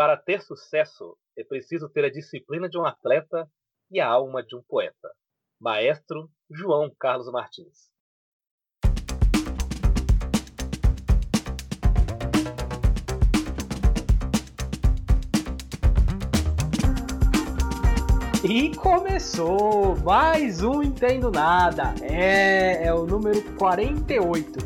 Para ter sucesso, é preciso ter a disciplina de um atleta e a alma de um poeta. Maestro João Carlos Martins. E começou mais um Entendo Nada. É, é o número 48.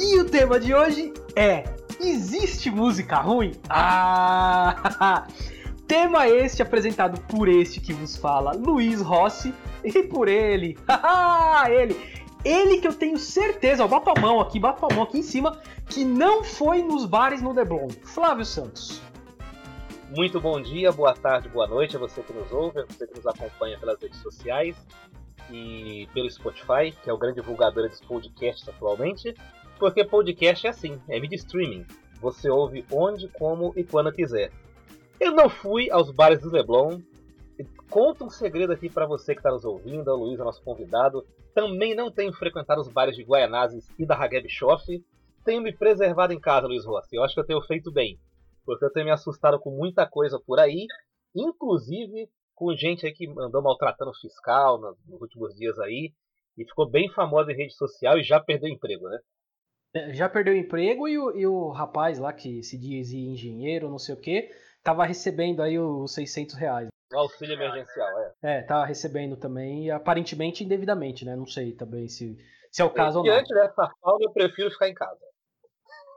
E o tema de hoje é: Existe música ruim? Ah! Tema este apresentado por este que vos fala, Luiz Rossi, e por ele, ele, ele que eu tenho certeza, ó, bato a mão aqui, bato a mão aqui em cima, que não foi nos bares no Deblon, Flávio Santos. Muito bom dia, boa tarde, boa noite a você que nos ouve, a você que nos acompanha pelas redes sociais e pelo Spotify, que é o grande divulgador dos podcasts atualmente. Porque podcast é assim, é mídia streaming. Você ouve onde, como e quando quiser. Eu não fui aos bares do Leblon. Conto um segredo aqui para você que está nos ouvindo, o Luiz é nosso convidado. Também não tenho frequentado os bares de Guaianazes e da Hageb Schoff. Tenho me preservado em casa, Luiz Rossi. Eu acho que eu tenho feito bem. Porque eu tenho me assustado com muita coisa por aí. Inclusive com gente aí que andou maltratando o fiscal nos últimos dias aí. E ficou bem famosa em rede social e já perdeu emprego, né? É, já perdeu o emprego e o, e o rapaz lá que se dizia engenheiro, não sei o que, tava recebendo aí os 600 reais. O auxílio emergencial, é. É, tava recebendo também, aparentemente indevidamente, né? Não sei também se, se é o caso ou não. Diante dessa falta, eu prefiro ficar em casa.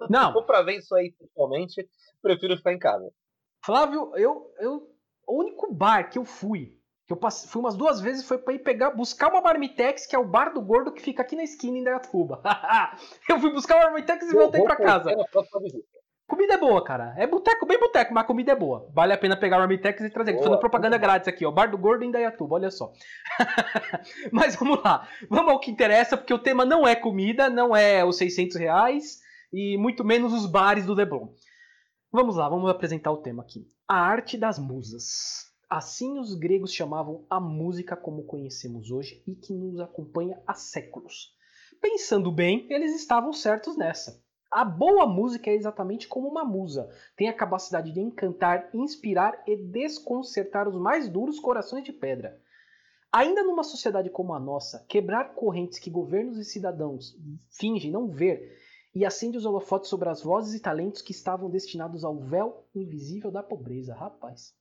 Não. Se pra ver isso aí pessoalmente, prefiro ficar em casa. Flávio, eu, eu. O único bar que eu fui que eu passei, fui umas duas vezes foi para ir pegar, buscar uma Marmitex, que é o bar do gordo que fica aqui na esquina em Dayatuba. eu fui buscar uma Marmitex e voltei para casa. Comida é boa, cara. É boteco, bem boteco, mas a comida é boa. Vale a pena pegar o Marmitex e trazer. Boa, Tô fazendo propaganda grátis aqui, ó. Bar do Gordo em Dayatuba, olha só. mas vamos lá. Vamos ao que interessa, porque o tema não é comida, não é os 600 reais e muito menos os bares do Leblon. Vamos lá, vamos apresentar o tema aqui. A arte das musas. Assim os gregos chamavam a música como conhecemos hoje e que nos acompanha há séculos. Pensando bem, eles estavam certos nessa. A boa música é exatamente como uma musa, tem a capacidade de encantar, inspirar e desconcertar os mais duros corações de pedra. Ainda numa sociedade como a nossa, quebrar correntes que governos e cidadãos fingem não ver e acende os holofotes sobre as vozes e talentos que estavam destinados ao véu invisível da pobreza, rapaz.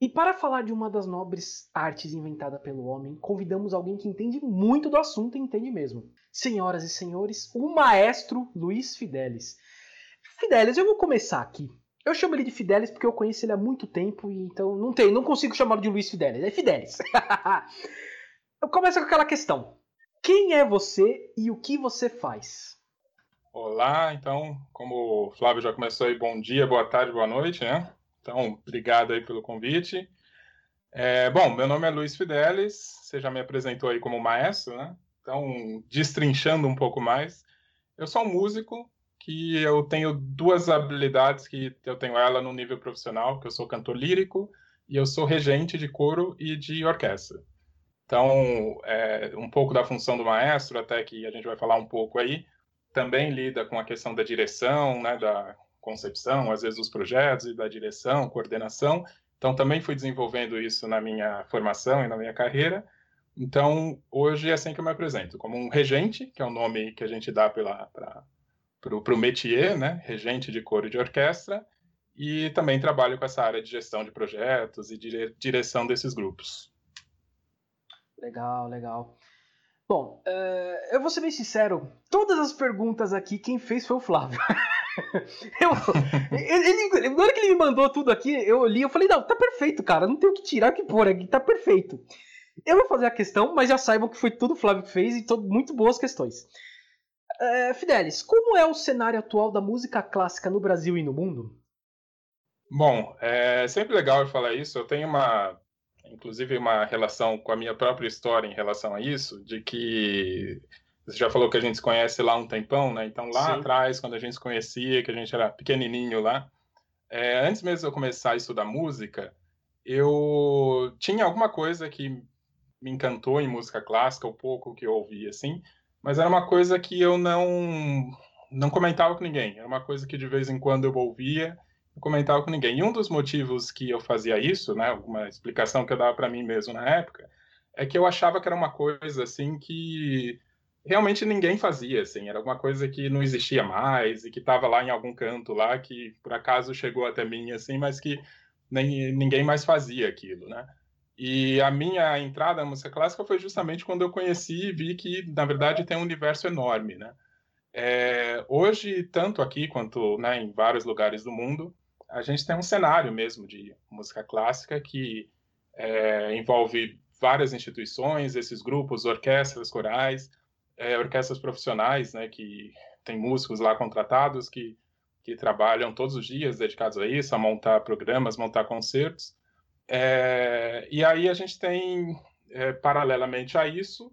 E para falar de uma das nobres artes inventada pelo homem, convidamos alguém que entende muito do assunto e entende mesmo. Senhoras e senhores, o maestro Luiz Fidelis. Fidelis, eu vou começar aqui. Eu chamo ele de Fidelis porque eu conheço ele há muito tempo e então não tem, não consigo chamá-lo de Luiz Fidelis, é Fidelis. eu começo com aquela questão. Quem é você e o que você faz? Olá, então, como o Flávio já começou aí, bom dia, boa tarde, boa noite, né? Então, obrigado aí pelo convite. É, bom, meu nome é Luiz Fidelis, você já me apresentou aí como maestro, né? Então, destrinchando um pouco mais, eu sou um músico que eu tenho duas habilidades que eu tenho ela no nível profissional, que eu sou cantor lírico e eu sou regente de coro e de orquestra. Então, é, um pouco da função do maestro, até que a gente vai falar um pouco aí, também lida com a questão da direção, né, da concepção, às vezes os projetos e da direção, coordenação. Então também fui desenvolvendo isso na minha formação e na minha carreira. Então hoje é assim que eu me apresento, como um regente, que é o nome que a gente dá para o métier, né? regente de coro e de orquestra, e também trabalho com essa área de gestão de projetos e dire direção desses grupos. Legal, legal. Bom, uh, eu vou ser bem sincero, todas as perguntas aqui quem fez foi o Flávio. eu, ele, na hora que ele me mandou tudo aqui, eu li, eu falei, não, tá perfeito, cara, não tem o que tirar, o que pôr aqui, tá perfeito. Eu vou fazer a questão, mas já saibam que foi tudo o Flávio que fez e todo, muito boas questões. É, Fidelis, como é o cenário atual da música clássica no Brasil e no mundo? Bom, é sempre legal falar isso. Eu tenho uma, inclusive, uma relação com a minha própria história em relação a isso, de que você já falou que a gente se conhece lá um tempão, né? Então, lá Sim. atrás, quando a gente se conhecia, que a gente era pequenininho lá, é, antes mesmo de eu começar a estudar música, eu tinha alguma coisa que me encantou em música clássica, o pouco que eu ouvia, assim, mas era uma coisa que eu não não comentava com ninguém. Era uma coisa que de vez em quando eu ouvia, comentava com ninguém. E um dos motivos que eu fazia isso, né, uma explicação que eu dava para mim mesmo na época, é que eu achava que era uma coisa assim que realmente ninguém fazia, assim, era alguma coisa que não existia mais e que estava lá em algum canto lá que por acaso chegou até mim assim, mas que nem ninguém mais fazia aquilo, né? E a minha entrada na música clássica foi justamente quando eu conheci e vi que na verdade tem um universo enorme, né? É, hoje, tanto aqui quanto né, em vários lugares do mundo, a gente tem um cenário mesmo de música clássica que é, envolve várias instituições, esses grupos, orquestras, corais, é, orquestras profissionais, né, que tem músicos lá contratados que, que trabalham todos os dias dedicados a isso, a montar programas, montar concertos. É, e aí a gente tem, é, paralelamente a isso,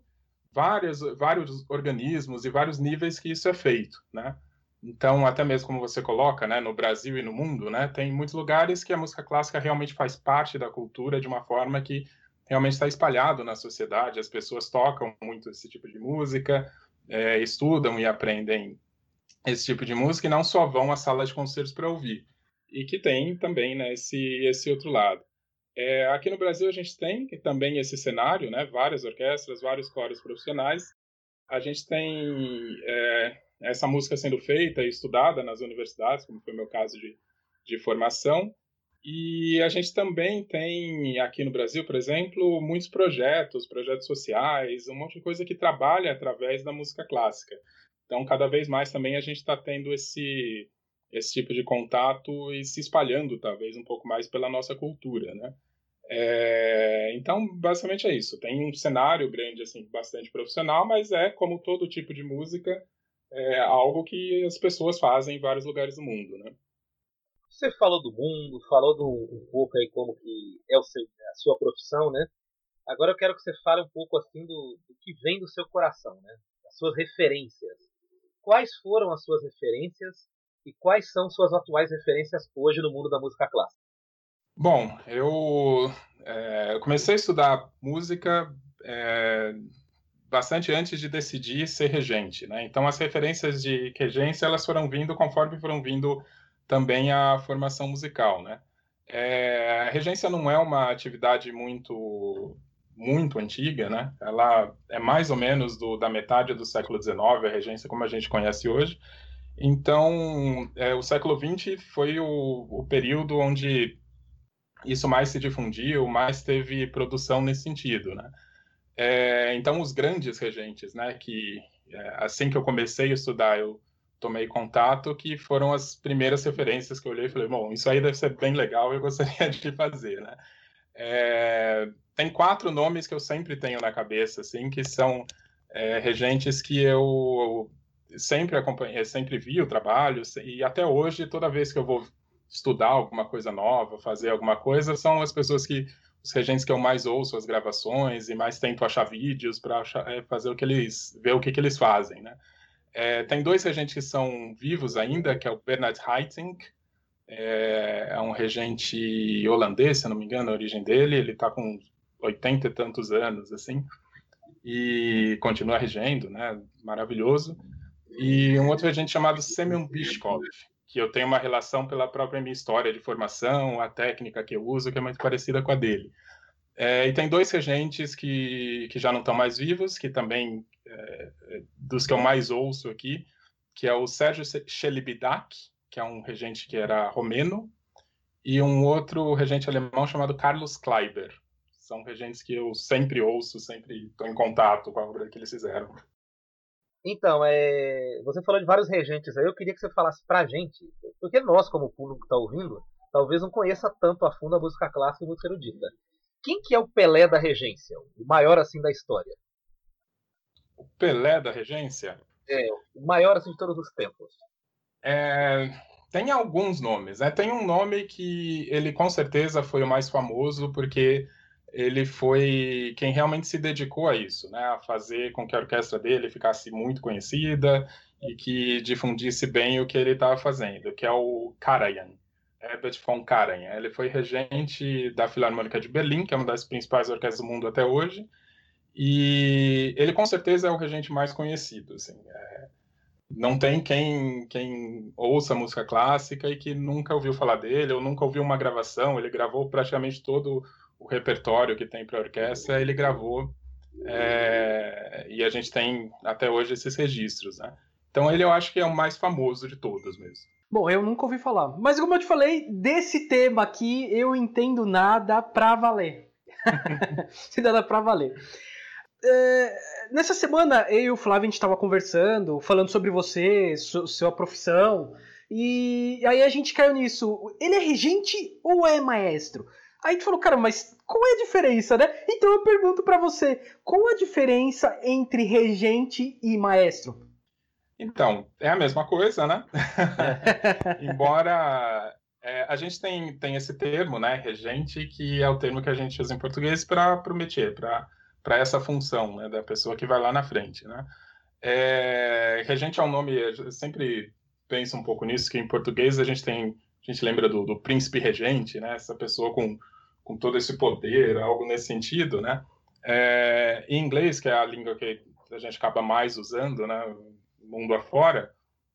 vários, vários organismos e vários níveis que isso é feito, né? Então, até mesmo como você coloca, né, no Brasil e no mundo, né, tem muitos lugares que a música clássica realmente faz parte da cultura de uma forma que realmente está espalhado na sociedade. As pessoas tocam muito esse tipo de música, é, estudam e aprendem esse tipo de música e não só vão à sala de concertos para ouvir. E que tem também né, esse, esse outro lado. É, aqui no Brasil a gente tem também esse cenário, né, várias orquestras, vários coros profissionais. A gente tem é, essa música sendo feita e estudada nas universidades, como foi o meu caso de, de formação. E a gente também tem aqui no Brasil, por exemplo, muitos projetos, projetos sociais, um monte de coisa que trabalha através da música clássica. Então, cada vez mais também a gente está tendo esse, esse tipo de contato e se espalhando, talvez, um pouco mais pela nossa cultura, né? É, então, basicamente é isso. Tem um cenário grande, assim, bastante profissional, mas é, como todo tipo de música, é algo que as pessoas fazem em vários lugares do mundo, né? Você falou do mundo, falou do, um pouco aí como que é o seu, a sua profissão, né? Agora eu quero que você fale um pouco assim do, do que vem do seu coração, né? As suas referências. Quais foram as suas referências e quais são suas atuais referências hoje no mundo da música clássica? Bom, eu, é, comecei a estudar música é, bastante antes de decidir ser regente, né? Então as referências de regência elas foram vindo conforme foram vindo também a formação musical, né? É, a regência não é uma atividade muito muito antiga, né? Ela é mais ou menos do, da metade do século XIX, a regência como a gente conhece hoje. Então, é, o século XX foi o, o período onde isso mais se difundiu, mais teve produção nesse sentido, né? É, então, os grandes regentes, né, que é, assim que eu comecei a estudar, eu tomei contato, que foram as primeiras referências que eu olhei e falei, bom, isso aí deve ser bem legal, eu gostaria de fazer, né? É, tem quatro nomes que eu sempre tenho na cabeça, assim, que são é, regentes que eu sempre acompanhei, sempre vi o trabalho, e até hoje, toda vez que eu vou estudar alguma coisa nova, fazer alguma coisa, são as pessoas que os regentes que eu mais ouço as gravações e mais tento achar vídeos para é, fazer o que eles ver o que, que eles fazem, né? É, tem dois regentes que são vivos ainda, que é o Bernard Haitink, é, é, um regente holandês, se não me engano, a origem dele, ele está com 80 e tantos anos, assim, e continua regendo, né? Maravilhoso. E um outro regente chamado Semyon Bishkov, que eu tenho uma relação pela própria minha história de formação, a técnica que eu uso, que é muito parecida com a dele. É, e tem dois regentes que, que já não estão mais vivos, que também, é, dos que eu mais ouço aqui, que é o Sérgio Chelibidac, que é um regente que era romeno, e um outro regente alemão chamado Carlos Kleiber. São regentes que eu sempre ouço, sempre estou em contato com a obra que eles fizeram. Então, é... você falou de vários regentes aí, eu queria que você falasse pra gente, porque nós, como público que está ouvindo, talvez não conheça tanto a fundo a música clássica e música erudita. Quem que é o Pelé da regência? O maior assim da história? O Pelé da regência? É, o maior assim de todos os tempos. É, tem alguns nomes, né? Tem um nome que ele com certeza foi o mais famoso porque ele foi quem realmente se dedicou a isso, né, a fazer com que a orquestra dele ficasse muito conhecida e que difundisse bem o que ele estava fazendo, que é o Karajan, Herbert von Karajan. Ele foi regente da Filarmônica de Berlim, que é uma das principais orquestras do mundo até hoje, e ele com certeza é o regente mais conhecido. Assim, é... não tem quem, quem ouça música clássica e que nunca ouviu falar dele ou nunca ouviu uma gravação. Ele gravou praticamente todo o repertório que tem para orquestra, ele gravou é, e a gente tem até hoje esses registros, né? Então ele eu acho que é o mais famoso de todos mesmo. Bom, eu nunca ouvi falar. Mas como eu te falei, desse tema aqui eu entendo nada pra valer. nada pra valer. É, nessa semana, eu e o Flávio, a gente estava conversando, falando sobre você, sua profissão, e aí a gente caiu nisso. Ele é regente ou é maestro? Aí a gente falou, cara, mas qual é a diferença, né? Então eu pergunto para você, qual a diferença entre regente e maestro? Então, é a mesma coisa, né? Embora é, a gente tem, tem esse termo, né, regente, que é o termo que a gente usa em português para o métier, para para essa função né, da pessoa que vai lá na frente. Né? É, regente é nome, eu sempre penso um pouco nisso, que em português a gente tem, a gente lembra do, do príncipe regente, né? essa pessoa com, com todo esse poder, algo nesse sentido. Né? É, em inglês, que é a língua que a gente acaba mais usando, né, mundo afora,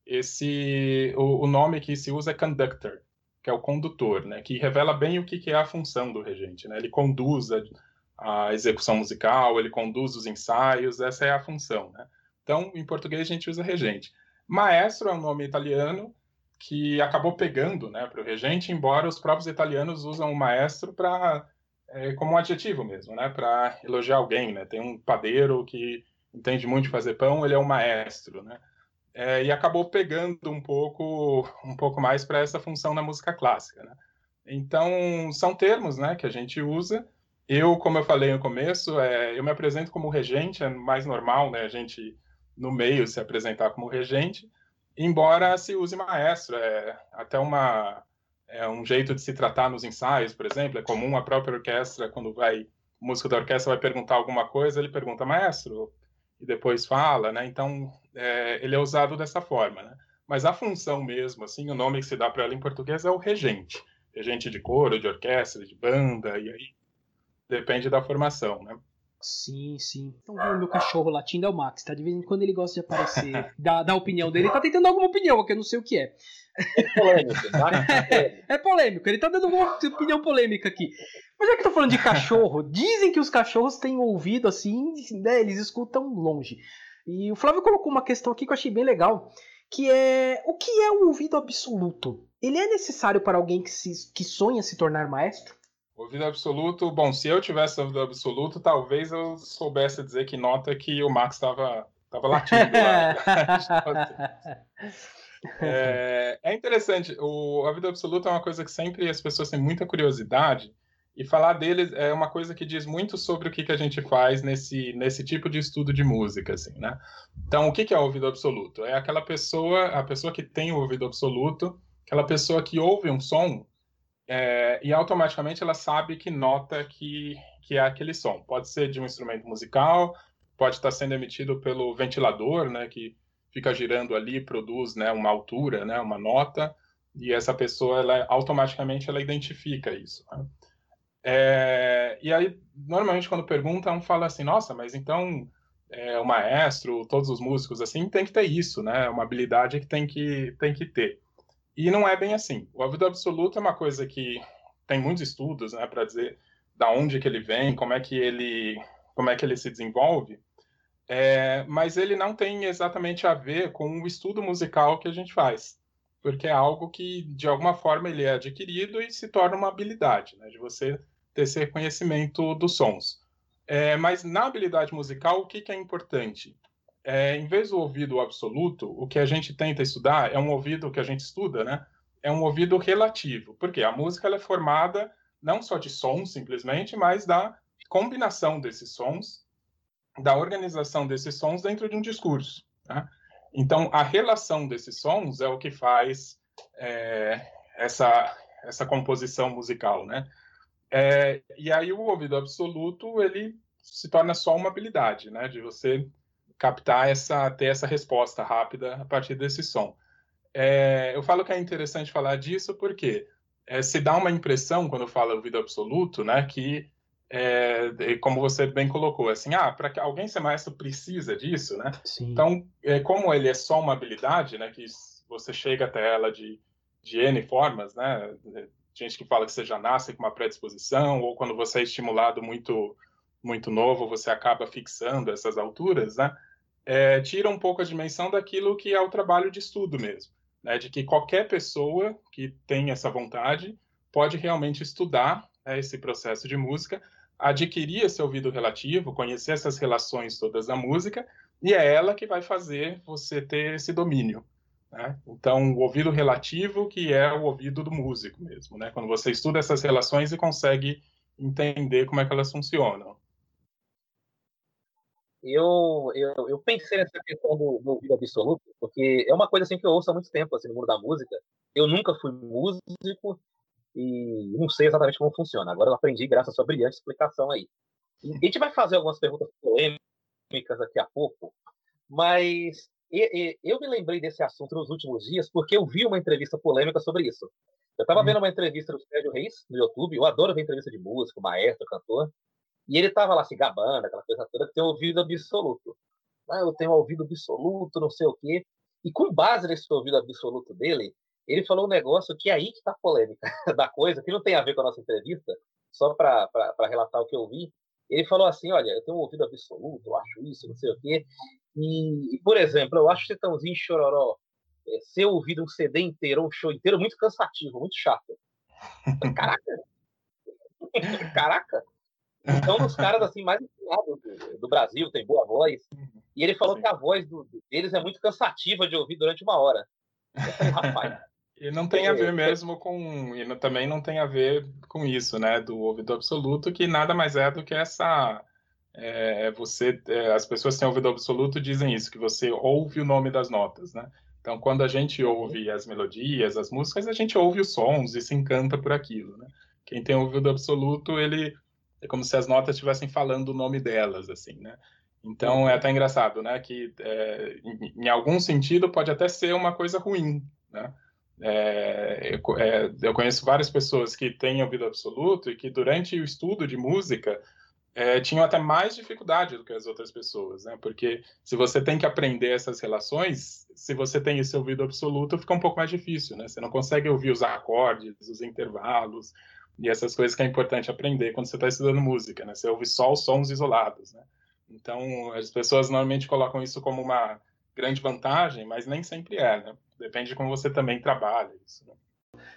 esse, o, o nome que se usa é conductor, que é o condutor, né, que revela bem o que, que é a função do regente. Né? Ele conduz a, a execução musical, ele conduz os ensaios, essa é a função. Né? Então, em português, a gente usa regente. Maestro é um nome italiano que acabou pegando né, para o regente, embora os próprios italianos usam o maestro para é, como um adjetivo mesmo, né, para elogiar alguém. Né? Tem um padeiro que entende muito de fazer pão, ele é um maestro. Né? É, e acabou pegando um pouco, um pouco mais para essa função na música clássica. Né? Então, são termos né, que a gente usa eu, como eu falei no começo, é, eu me apresento como regente, é mais normal, né? A gente no meio se apresentar como regente, embora se use maestro, é até uma é um jeito de se tratar nos ensaios, por exemplo, é comum a própria orquestra quando vai o músico da orquestra vai perguntar alguma coisa, ele pergunta maestro e depois fala, né? Então é, ele é usado dessa forma, né? Mas a função mesmo, assim, o nome que se dá para ela em português é o regente, regente de coro, de orquestra, de banda e aí Depende da formação, né? Sim, sim. Então, o meu cachorro latindo é o Max, tá? De vez em quando ele gosta de aparecer, dar, dar a opinião dele. Ele tá tentando alguma opinião, que eu não sei o que é. É polêmico, tá? É, é polêmico, ele tá dando uma opinião polêmica aqui. Mas já que eu tô falando de cachorro, dizem que os cachorros têm ouvido assim, né? Eles escutam longe. E o Flávio colocou uma questão aqui que eu achei bem legal, que é o que é o ouvido absoluto? Ele é necessário para alguém que, se, que sonha se tornar maestro? Ouvido absoluto, bom, se eu tivesse ouvido absoluto, talvez eu soubesse dizer que nota que o Max estava tava latindo lá. é, é, interessante, o ouvido absoluto é uma coisa que sempre as pessoas têm muita curiosidade, e falar dele é uma coisa que diz muito sobre o que, que a gente faz nesse, nesse tipo de estudo de música, assim, né? Então, o que, que é o ouvido absoluto? É aquela pessoa, a pessoa que tem o ouvido absoluto, aquela pessoa que ouve um som é, e automaticamente ela sabe que nota que, que é aquele som. Pode ser de um instrumento musical, pode estar sendo emitido pelo ventilador, né, que fica girando ali, produz né, uma altura, né, uma nota, e essa pessoa ela, automaticamente ela identifica isso. Né? É, e aí, normalmente, quando perguntam, fala assim: nossa, mas então é, o maestro, todos os músicos assim, tem que ter isso, né? É uma habilidade que tem que, tem que ter. E não é bem assim. O ouvido absoluto é uma coisa que tem muitos estudos, né, para dizer da onde que ele vem, como é que ele, como é que ele se desenvolve. É, mas ele não tem exatamente a ver com o estudo musical que a gente faz, porque é algo que de alguma forma ele é adquirido e se torna uma habilidade, né, de você ter esse reconhecimento dos sons. É, mas na habilidade musical, o que, que é importante? É, em vez do ouvido absoluto, o que a gente tenta estudar é um ouvido que a gente estuda, né? É um ouvido relativo, porque a música é formada não só de sons simplesmente, mas da combinação desses sons, da organização desses sons dentro de um discurso. Né? Então, a relação desses sons é o que faz é, essa essa composição musical, né? É, e aí o ouvido absoluto ele se torna só uma habilidade, né? De você captar essa, ter essa resposta rápida a partir desse som. É, eu falo que é interessante falar disso porque é, se dá uma impressão, quando fala ouvido absoluto, né, que é, como você bem colocou, assim, ah, para que alguém ser maestro precisa disso, né? Sim. Então, é, como ele é só uma habilidade, né, que você chega até ela de, de N formas, né? Gente que fala que você já nasce com uma predisposição, ou quando você é estimulado muito, muito novo, você acaba fixando essas alturas, né? É, tira um pouco a dimensão daquilo que é o trabalho de estudo mesmo, né? De que qualquer pessoa que tem essa vontade pode realmente estudar né, esse processo de música, adquirir esse ouvido relativo, conhecer essas relações todas da música, e é ela que vai fazer você ter esse domínio. Né? Então, o ouvido relativo, que é o ouvido do músico mesmo, né? quando você estuda essas relações e consegue entender como é que elas funcionam. Eu, eu, eu pensei nessa questão do, do ouvido absoluto, porque é uma coisa assim que eu ouço há muito tempo assim, no mundo da música. Eu nunca fui músico, e não sei exatamente como funciona. Agora eu aprendi graças à sua brilhante explicação aí. E a gente vai fazer algumas perguntas polêmicas daqui a pouco, mas eu me lembrei desse assunto nos últimos dias porque eu vi uma entrevista polêmica sobre isso. Eu estava hum. vendo uma entrevista do Sérgio Reis no YouTube, eu adoro ver entrevista de músico, maestro, cantor, e ele estava lá se gabando, aquela coisa toda, tem ouvido absoluto. Ah, eu tenho ouvido absoluto, não sei o quê. E com base nesse ouvido absoluto dele, ele falou um negócio que é aí que está a polêmica da coisa, que não tem a ver com a nossa entrevista, só para relatar o que eu vi. Ele falou assim: olha, eu tenho um ouvido absoluto, eu acho isso, não sei o quê. E, por exemplo, eu acho Chitãozinho Chororó é, ser ouvido um CD inteiro, um show inteiro, muito cansativo, muito chato. Caraca! Caraca! Então, dos caras assim mais ensinados do, do, Brasil, tem boa voz. E ele falou Sim. que a voz do, deles é muito cansativa de ouvir durante uma hora. Falei, rapaz. E não tem a ver mesmo com. E também não tem a ver com isso, né? Do ouvido absoluto, que nada mais é do que essa. É, você, é, as pessoas que têm ouvido absoluto dizem isso, que você ouve o nome das notas, né? Então, quando a gente uhum. ouve as melodias, as músicas, a gente ouve os sons e se encanta por aquilo, né? Quem tem ouvido absoluto, ele é como se as notas estivessem falando o nome delas, assim, né? Então, é até engraçado, né? Que é, em, em algum sentido pode até ser uma coisa ruim, né? É, eu, é, eu, conheço várias pessoas que têm ouvido absoluto e que durante o estudo de música é, tinham até mais dificuldade do que as outras pessoas, né? Porque se você tem que aprender essas relações, se você tem esse ouvido absoluto, fica um pouco mais difícil, né? Você não consegue ouvir os acordes, os intervalos e essas coisas que é importante aprender quando você está estudando música, né? Você ouve só os sons isolados, né? Então, as pessoas normalmente colocam isso como uma grande vantagem, mas nem sempre é, né? Depende de como você também trabalha isso. Né?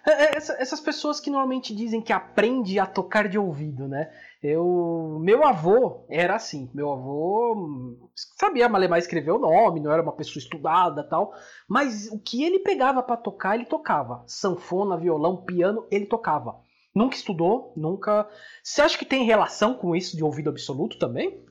É, é, essa, essas pessoas que normalmente dizem que aprende a tocar de ouvido, né? Eu, meu avô era assim. Meu avô sabia malemar escrever o nome, não era uma pessoa estudada tal, mas o que ele pegava para tocar, ele tocava. Sanfona, violão, piano, ele tocava. Nunca estudou, nunca. Você acha que tem relação com isso de ouvido absoluto também?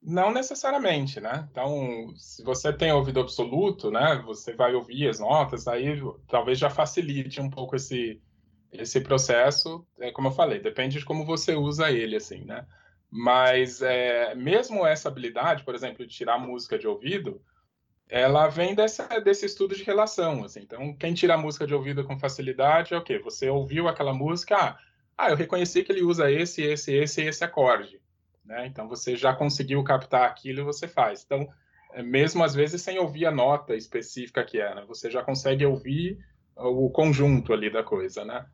Não necessariamente, né? Então, se você tem ouvido absoluto, né, você vai ouvir as notas, aí talvez já facilite um pouco esse, esse processo. É, como eu falei, depende de como você usa ele, assim, né? Mas é, mesmo essa habilidade, por exemplo, de tirar música de ouvido, ela vem dessa, desse estudo de relação, assim. Então, quem tira música de ouvido com facilidade é o quê? Você ouviu aquela música, ah, ah eu reconheci que ele usa esse, esse, esse e esse acorde né? Então você já conseguiu captar aquilo e você faz. Então, é, mesmo às vezes sem ouvir a nota específica que é, né? você já consegue ouvir o conjunto ali da coisa, né?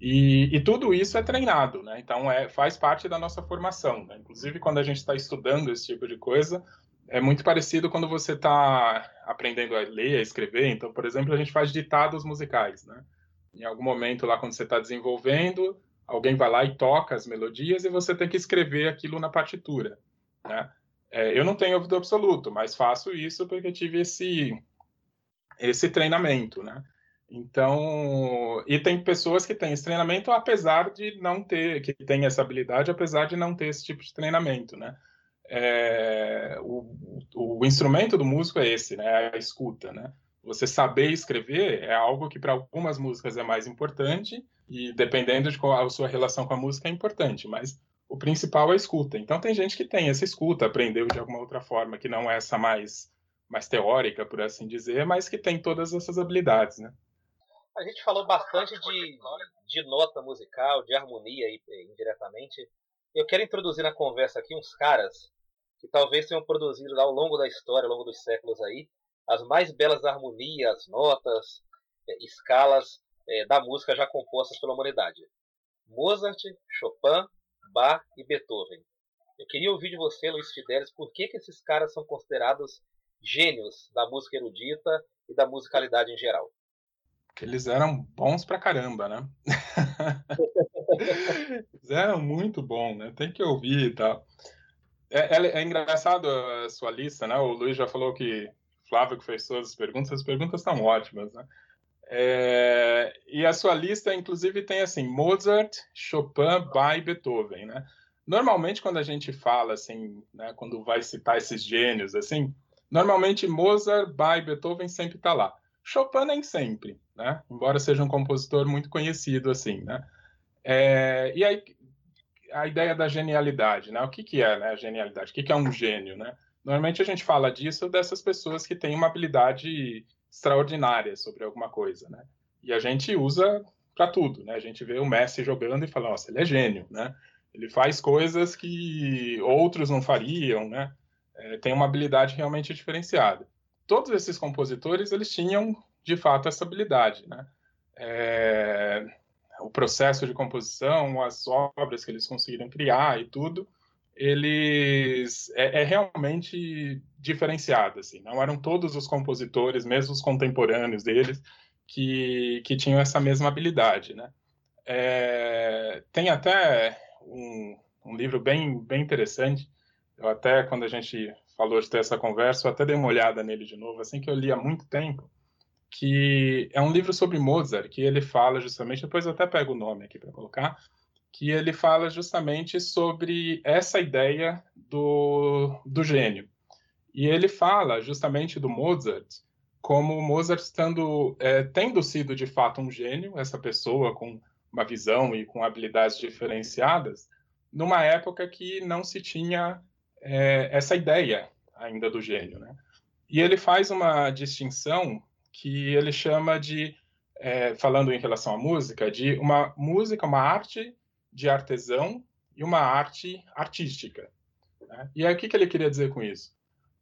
E, e tudo isso é treinado, né? Então é, faz parte da nossa formação. Né? Inclusive quando a gente está estudando esse tipo de coisa, é muito parecido quando você está aprendendo a ler, a escrever. Então, por exemplo, a gente faz ditados musicais, né? Em algum momento lá quando você está desenvolvendo, alguém vai lá e toca as melodias e você tem que escrever aquilo na partitura, né? É, eu não tenho ouvido absoluto, mas faço isso porque tive esse esse treinamento, né? Então, e tem pessoas que têm esse treinamento apesar de não ter, que tem essa habilidade apesar de não ter esse tipo de treinamento, né? É, o, o instrumento do músico é esse, né? É a escuta, né? Você saber escrever é algo que para algumas músicas é mais importante e dependendo de qual a sua relação com a música é importante, mas o principal é a escuta. Então tem gente que tem essa escuta, aprendeu de alguma outra forma, que não é essa mais, mais teórica, por assim dizer, mas que tem todas essas habilidades, né? A gente falou bastante de, de nota musical, de harmonia aí, indiretamente, eu quero introduzir na conversa aqui uns caras que talvez tenham produzido ao longo da história, ao longo dos séculos aí, as mais belas harmonias, notas, é, escalas é, da música já compostas pela humanidade. Mozart, Chopin, Bach e Beethoven. Eu queria ouvir de você, Luiz Fidelis, por que, que esses caras são considerados gênios da música erudita e da musicalidade em geral? Porque eles eram bons pra caramba, né? eles eram muito bons, né? Tem que ouvir e tal. É, é, é, engraçado a sua lista, né? O Luiz já falou que Flávio que fez todas as perguntas, as perguntas estão ótimas, né? É, e a sua lista, inclusive, tem assim, Mozart, Chopin, Beethoven, né? Normalmente, quando a gente fala, assim, né, quando vai citar esses gênios, assim, normalmente Mozart, Beethoven sempre está lá. Chopin nem sempre, né? Embora seja um compositor muito conhecido, assim, né? É, e aí, a ideia da genialidade, né? O que, que é né, a genialidade? O que, que é um gênio, né? Normalmente a gente fala disso dessas pessoas que têm uma habilidade extraordinária sobre alguma coisa, né? E a gente usa para tudo, né? A gente vê o Messi jogando e fala, nossa, ele é gênio, né? Ele faz coisas que outros não fariam, né? É, tem uma habilidade realmente diferenciada. Todos esses compositores, eles tinham, de fato, essa habilidade, né? É, o processo de composição, as obras que eles conseguiram criar e tudo, eles é, é, realmente diferenciado assim. Não eram todos os compositores mesmo os contemporâneos deles que, que tinham essa mesma habilidade né? É, tem até um, um, livro bem bem interessante. Eu até quando a gente falou de ter essa conversa eu até dei uma olhada nele de novo assim que eu li há muito tempo que é um livro sobre Mozart que ele fala justamente depois eu até pego o nome aqui para colocar que ele fala justamente sobre essa ideia do, do gênio. E ele fala justamente do Mozart como Mozart estando, é, tendo sido de fato um gênio, essa pessoa com uma visão e com habilidades diferenciadas, numa época que não se tinha é, essa ideia ainda do gênio. Né? E ele faz uma distinção que ele chama de, é, falando em relação à música, de uma música, uma arte de artesão e uma arte artística. Né? E aí, o que, que ele queria dizer com isso?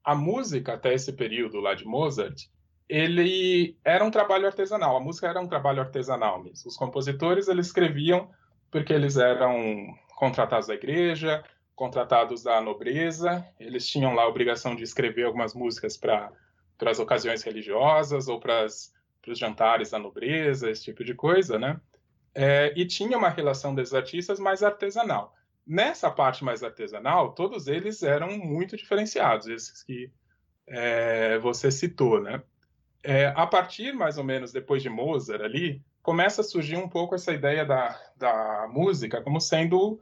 A música, até esse período lá de Mozart, ele era um trabalho artesanal. A música era um trabalho artesanal mesmo. Os compositores eles escreviam porque eles eram contratados da igreja, contratados da nobreza. Eles tinham lá a obrigação de escrever algumas músicas para para as ocasiões religiosas ou para os jantares da nobreza, esse tipo de coisa, né? é, e tinha uma relação desses artistas mais artesanal. Nessa parte mais artesanal, todos eles eram muito diferenciados, esses que é, você citou, né? É, a partir, mais ou menos, depois de Mozart ali, começa a surgir um pouco essa ideia da, da música como sendo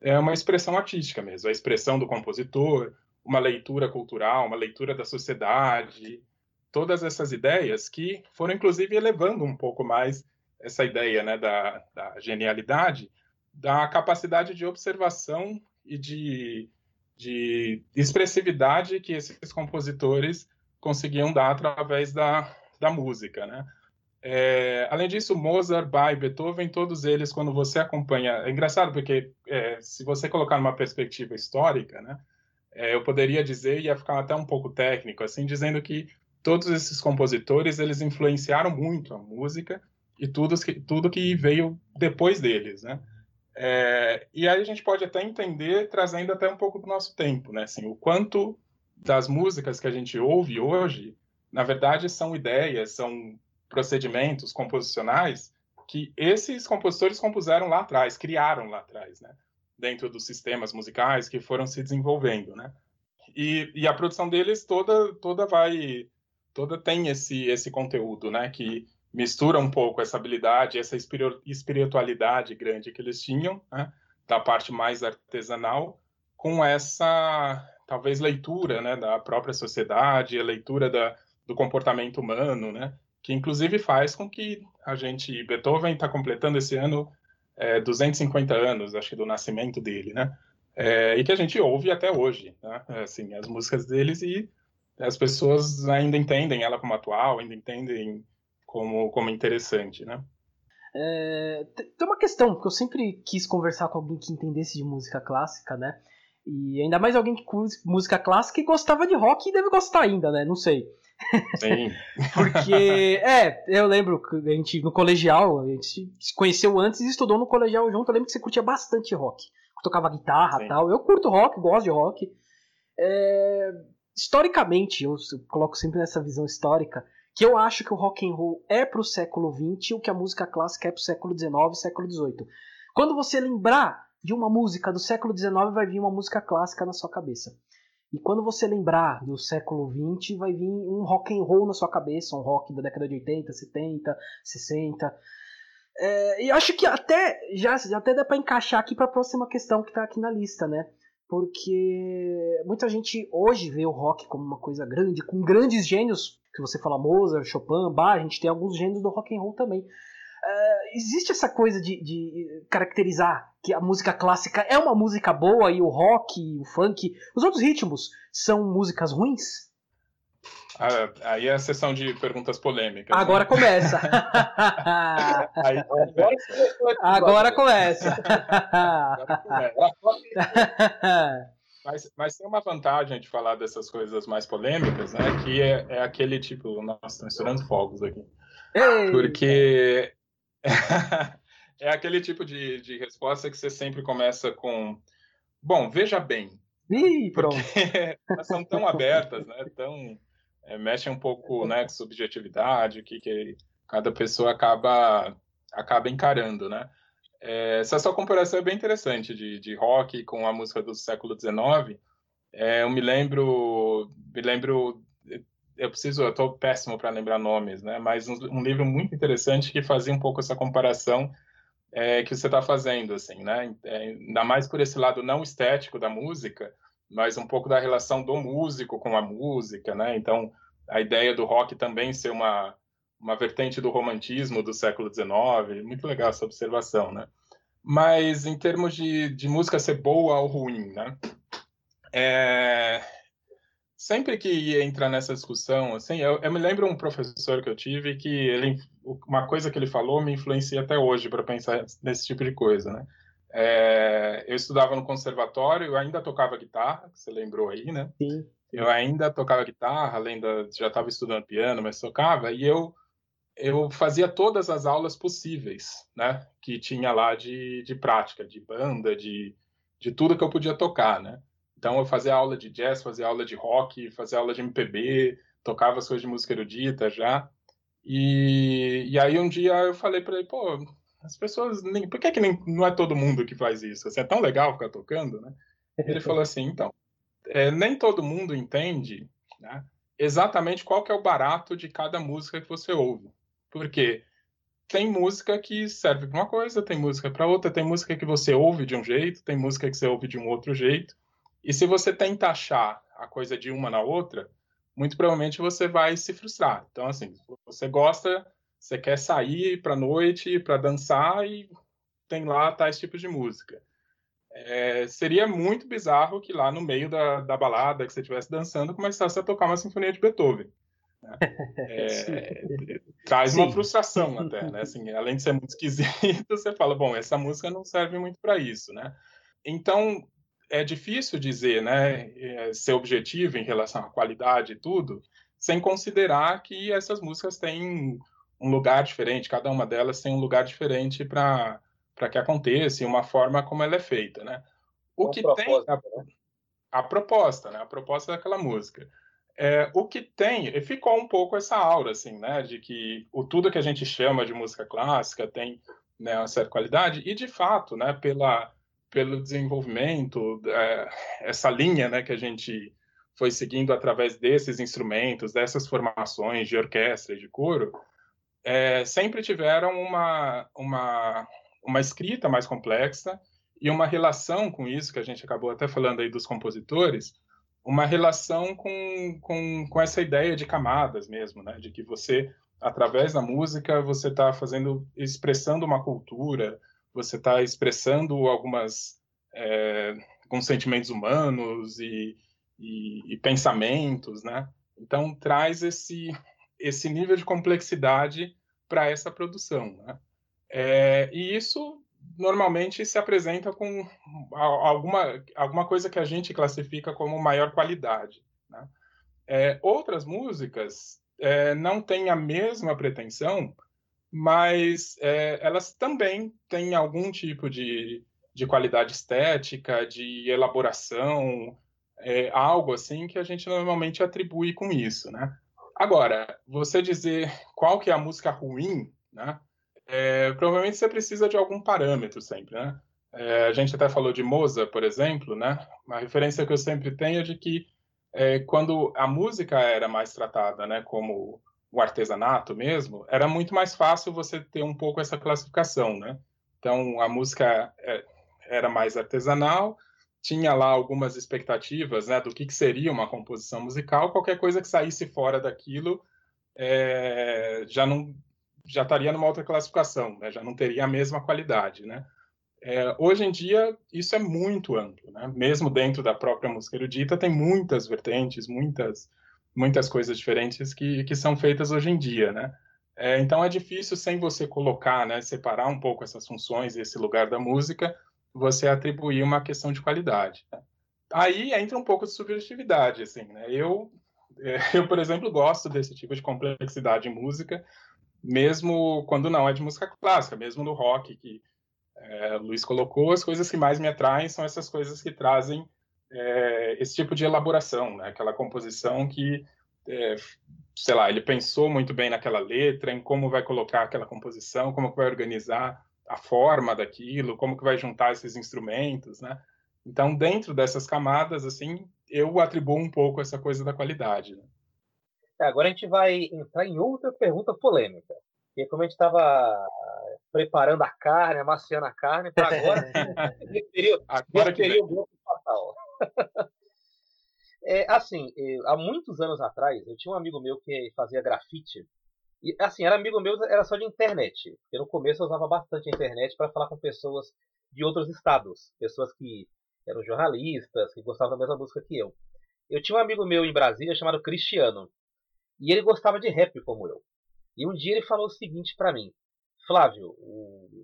é, uma expressão artística mesmo, a expressão do compositor, uma leitura cultural, uma leitura da sociedade, todas essas ideias que foram, inclusive, elevando um pouco mais essa ideia né, da, da genialidade, da capacidade de observação e de, de expressividade que esses compositores conseguiam dar através da, da música, né? É, além disso, Mozart, Bach, Beethoven, todos eles, quando você acompanha, é engraçado porque é, se você colocar numa perspectiva histórica, né, eu poderia dizer ia ficar até um pouco técnico, assim, dizendo que todos esses compositores eles influenciaram muito a música e tudo que, tudo que veio depois deles, né? É, e aí a gente pode até entender, trazendo até um pouco do nosso tempo, né? Assim, o quanto das músicas que a gente ouve hoje, na verdade, são ideias, são procedimentos composicionais que esses compositores compuseram lá atrás, criaram lá atrás, né? Dentro dos sistemas musicais que foram se desenvolvendo, né? E, e a produção deles toda, toda vai, toda tem esse esse conteúdo, né? Que mistura um pouco essa habilidade, essa espiritualidade grande que eles tinham, né, da parte mais artesanal, com essa talvez leitura, né, da própria sociedade, a leitura da, do comportamento humano, né, que inclusive faz com que a gente Beethoven está completando esse ano é, 250 anos, acho que do nascimento dele, né, é, e que a gente ouve até hoje, né, assim, as músicas deles e as pessoas ainda entendem ela como atual, ainda entendem como, como interessante, né? É, tem uma questão que eu sempre quis conversar com alguém que entendesse de música clássica, né? E ainda mais alguém que curte música clássica e gostava de rock e deve gostar ainda, né? Não sei. Sim. Porque, é, eu lembro que a gente no colegial, a gente se conheceu antes e estudou no colegial junto. Eu lembro que você curtia bastante rock. Tocava guitarra e tal. Eu curto rock, gosto de rock. É, historicamente, eu, coloco sempre nessa visão histórica, que eu acho que o rock and roll é pro século XX o que a música clássica é pro século XIX e século XVIII. Quando você lembrar de uma música do século XIX, vai vir uma música clássica na sua cabeça. E quando você lembrar do século XX, vai vir um rock and roll na sua cabeça, um rock da década de 80, 70, 60. É, e acho que até já, já até dá para encaixar aqui para a próxima questão que está aqui na lista, né? Porque muita gente hoje vê o rock como uma coisa grande, com grandes gênios, que você fala Mozart, Chopin, Bach, a gente tem alguns gênios do rock and roll também. Uh, existe essa coisa de, de, caracterizar que a música clássica é uma música boa e o rock, o funk, os outros ritmos são músicas ruins? Ah, aí é a sessão de perguntas polêmicas. Agora né? começa. aí, agora começa. Agora começa. Mas, mas tem uma vantagem de falar dessas coisas mais polêmicas, né? Que é, é aquele tipo. Nossa, estão estourando fogos aqui. Ei. Porque é aquele tipo de, de resposta que você sempre começa com. Bom, veja bem. Ih, pronto. elas são tão abertas, né? Tão, é, mexem um pouco né, com subjetividade, que, que cada pessoa acaba, acaba encarando, né? É, essa sua comparação é bem interessante de, de rock com a música do século XIX. É, eu me lembro, me lembro, eu preciso, eu estou péssimo para lembrar nomes, né? Mas um, um, livro muito interessante que fazia um pouco essa comparação é, que você está fazendo, assim, né? É, ainda mais por esse lado não estético da música, mas um pouco da relação do músico com a música, né? Então, a ideia do rock também ser uma uma vertente do romantismo do século XIX. Muito legal essa observação, né? Mas em termos de, de música ser boa ou ruim, né? É... Sempre que entra nessa discussão, assim, eu, eu, me lembro um professor que eu tive que ele, uma coisa que ele falou me influencia até hoje para pensar nesse tipo de coisa, né? É, eu estudava no conservatório, eu ainda tocava guitarra, você lembrou aí, né? Sim. Eu ainda tocava guitarra, além da já estava estudando piano, mas tocava e eu eu fazia todas as aulas possíveis, né? Que tinha lá de, de prática, de banda, de, de tudo que eu podia tocar, né? Então eu fazia aula de jazz, fazia aula de rock, fazia aula de MPB, tocava as coisas de música erudita já. E, e aí um dia eu falei para ele, pô, as pessoas nem, por que, que nem, não é todo mundo que faz isso? Assim, é tão legal ficar tocando, né? Ele falou assim, então, é, nem todo mundo entende, né? Exatamente qual que é o barato de cada música que você ouve. Porque tem música que serve para uma coisa, tem música para outra, tem música que você ouve de um jeito, tem música que você ouve de um outro jeito. E se você tenta achar a coisa de uma na outra, muito provavelmente você vai se frustrar. Então, assim, você gosta, você quer sair para noite, para dançar e tem lá tais tipos de música. É, seria muito bizarro que lá no meio da, da balada que você estivesse dançando começasse a tocar uma sinfonia de Beethoven. Né? É, traz Sim. uma frustração até, né? Assim, além de ser muito esquisito, você fala, bom, essa música não serve muito para isso, né? Então, é difícil dizer, né, é, ser objetivo em relação à qualidade e tudo, sem considerar que essas músicas têm um lugar diferente, cada uma delas tem um lugar diferente para que aconteça e uma forma como ela é feita, né? O que tem a, né? a proposta, né? A proposta daquela música. É, o que tem, ficou um pouco essa aura, assim, né, de que o tudo que a gente chama de música clássica tem né, uma certa qualidade, e de fato, né, pela, pelo desenvolvimento, é, essa linha né, que a gente foi seguindo através desses instrumentos, dessas formações de orquestra e de coro, é, sempre tiveram uma, uma, uma escrita mais complexa e uma relação com isso, que a gente acabou até falando aí dos compositores, uma relação com, com, com essa ideia de camadas mesmo, né? De que você, através da música, você está fazendo, expressando uma cultura, você está expressando algumas é, alguns sentimentos humanos e, e, e, pensamentos, né? Então traz esse esse nível de complexidade para essa produção, né? É, e isso normalmente se apresenta com alguma, alguma coisa que a gente classifica como maior qualidade. Né? É, outras músicas é, não têm a mesma pretensão, mas é, elas também têm algum tipo de, de qualidade estética, de elaboração, é, algo assim que a gente normalmente atribui com isso, né? Agora, você dizer qual que é a música ruim, né? É, provavelmente você precisa de algum parâmetro sempre, né? É, a gente até falou de Mozart, por exemplo, né? Uma referência que eu sempre tenho é de que é, quando a música era mais tratada, né, como o artesanato mesmo, era muito mais fácil você ter um pouco essa classificação, né? Então a música é, era mais artesanal, tinha lá algumas expectativas, né, do que, que seria uma composição musical. Qualquer coisa que saísse fora daquilo é, já não já estaria numa outra classificação, né? já não teria a mesma qualidade, né? É, hoje em dia, isso é muito amplo, né? Mesmo dentro da própria música erudita, tem muitas vertentes, muitas, muitas coisas diferentes que, que são feitas hoje em dia, né? É, então é difícil, sem você colocar, né, separar um pouco essas funções e esse lugar da música, você atribuir uma questão de qualidade. Né? Aí entra um pouco de subjetividade, assim, né? Eu, eu, por exemplo, gosto desse tipo de complexidade em música, mesmo quando não é de música clássica, mesmo no rock, que é, Luiz colocou, as coisas que mais me atraem são essas coisas que trazem é, esse tipo de elaboração, né? aquela composição que, é, sei lá, ele pensou muito bem naquela letra, em como vai colocar aquela composição, como que vai organizar a forma daquilo, como que vai juntar esses instrumentos, né? Então, dentro dessas camadas, assim, eu atribuo um pouco essa coisa da qualidade. Né? É, agora a gente vai entrar em outra pergunta polêmica. E como a gente estava preparando a carne, amaciando a carne, para agora, referir, agora referir o grupo fatal. é, assim, há muitos anos atrás, eu tinha um amigo meu que fazia grafite. E, assim, era amigo meu, era só de internet. Porque no começo eu usava bastante a internet para falar com pessoas de outros estados. Pessoas que eram jornalistas, que gostavam da mesma música que eu. Eu tinha um amigo meu em Brasília chamado Cristiano. E ele gostava de rap como eu. E um dia ele falou o seguinte para mim: Flávio,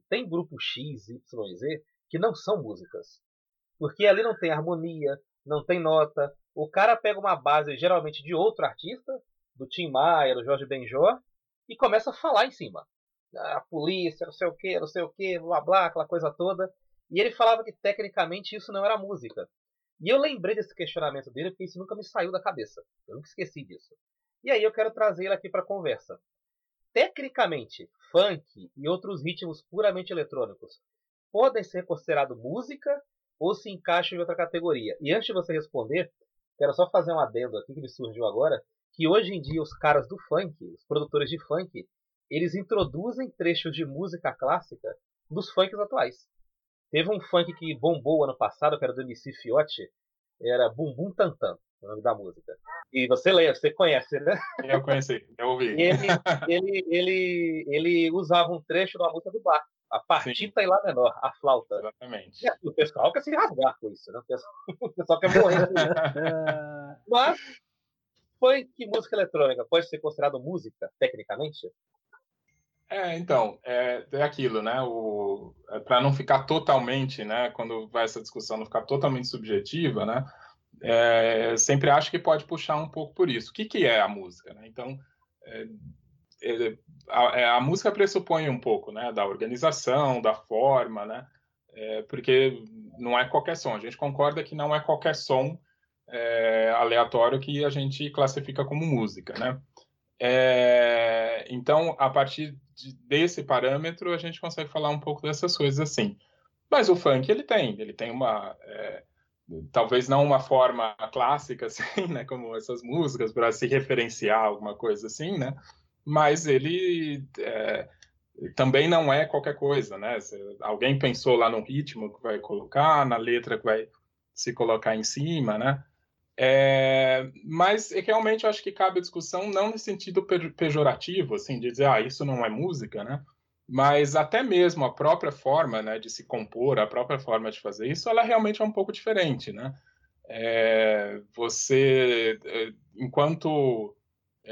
tem grupo X, Y, Z que não são músicas. Porque ali não tem harmonia, não tem nota. O cara pega uma base geralmente de outro artista, do Tim Maia, do Jorge Benjor, e começa a falar em cima. Ah, a polícia, não sei o que, não sei o que, blá blá, aquela coisa toda. E ele falava que tecnicamente isso não era música. E eu lembrei desse questionamento dele porque isso nunca me saiu da cabeça. Eu nunca esqueci disso. E aí eu quero trazer ele aqui para conversa. Tecnicamente, funk e outros ritmos puramente eletrônicos podem ser considerados música ou se encaixam em outra categoria? E antes de você responder, quero só fazer um adendo aqui que me surgiu agora, que hoje em dia os caras do funk, os produtores de funk, eles introduzem trechos de música clássica dos funks atuais. Teve um funk que bombou ano passado, que era do MC Fiote, era Bumbum Tantan o nome da música. E você lembra, você conhece, né? Eu conheci, eu ouvi. Ele, ele, ele, ele usava um trecho da música do bar. A partita Sim. em Lá menor, a flauta. Exatamente. E o pessoal quer se rasgar com isso, né? O pessoal, o quer morrer com isso. Mas foi que música eletrônica pode ser considerado música, tecnicamente? É, então, é, é aquilo, né? É, Para não ficar totalmente, né? Quando vai essa discussão não ficar totalmente subjetiva, né? é, sempre acho que pode puxar um pouco por isso. O que, que é a música? Né? Então, é, a, é, a, música pressupõe um pouco né, da organização, da forma, né? É, porque não é qualquer som. A gente concorda que não é qualquer som é, aleatório que a gente classifica como música, né? então, a partir de, desse parâmetro, a gente consegue falar um pouco dessas coisas assim. Mas o funk, ele tem, ele tem uma talvez não uma forma clássica, assim, né, como essas músicas, para se referenciar alguma coisa assim, né, mas ele é, também não é qualquer coisa, né, alguém pensou lá no ritmo que vai colocar, na letra que vai se colocar em cima, né, é, mas realmente eu acho que cabe a discussão não no sentido pejorativo, assim, de dizer, ah, isso não é música, né, mas até mesmo a própria forma né, de se compor, a própria forma de fazer isso, ela realmente é um pouco diferente, né? É, você, é, enquanto, é,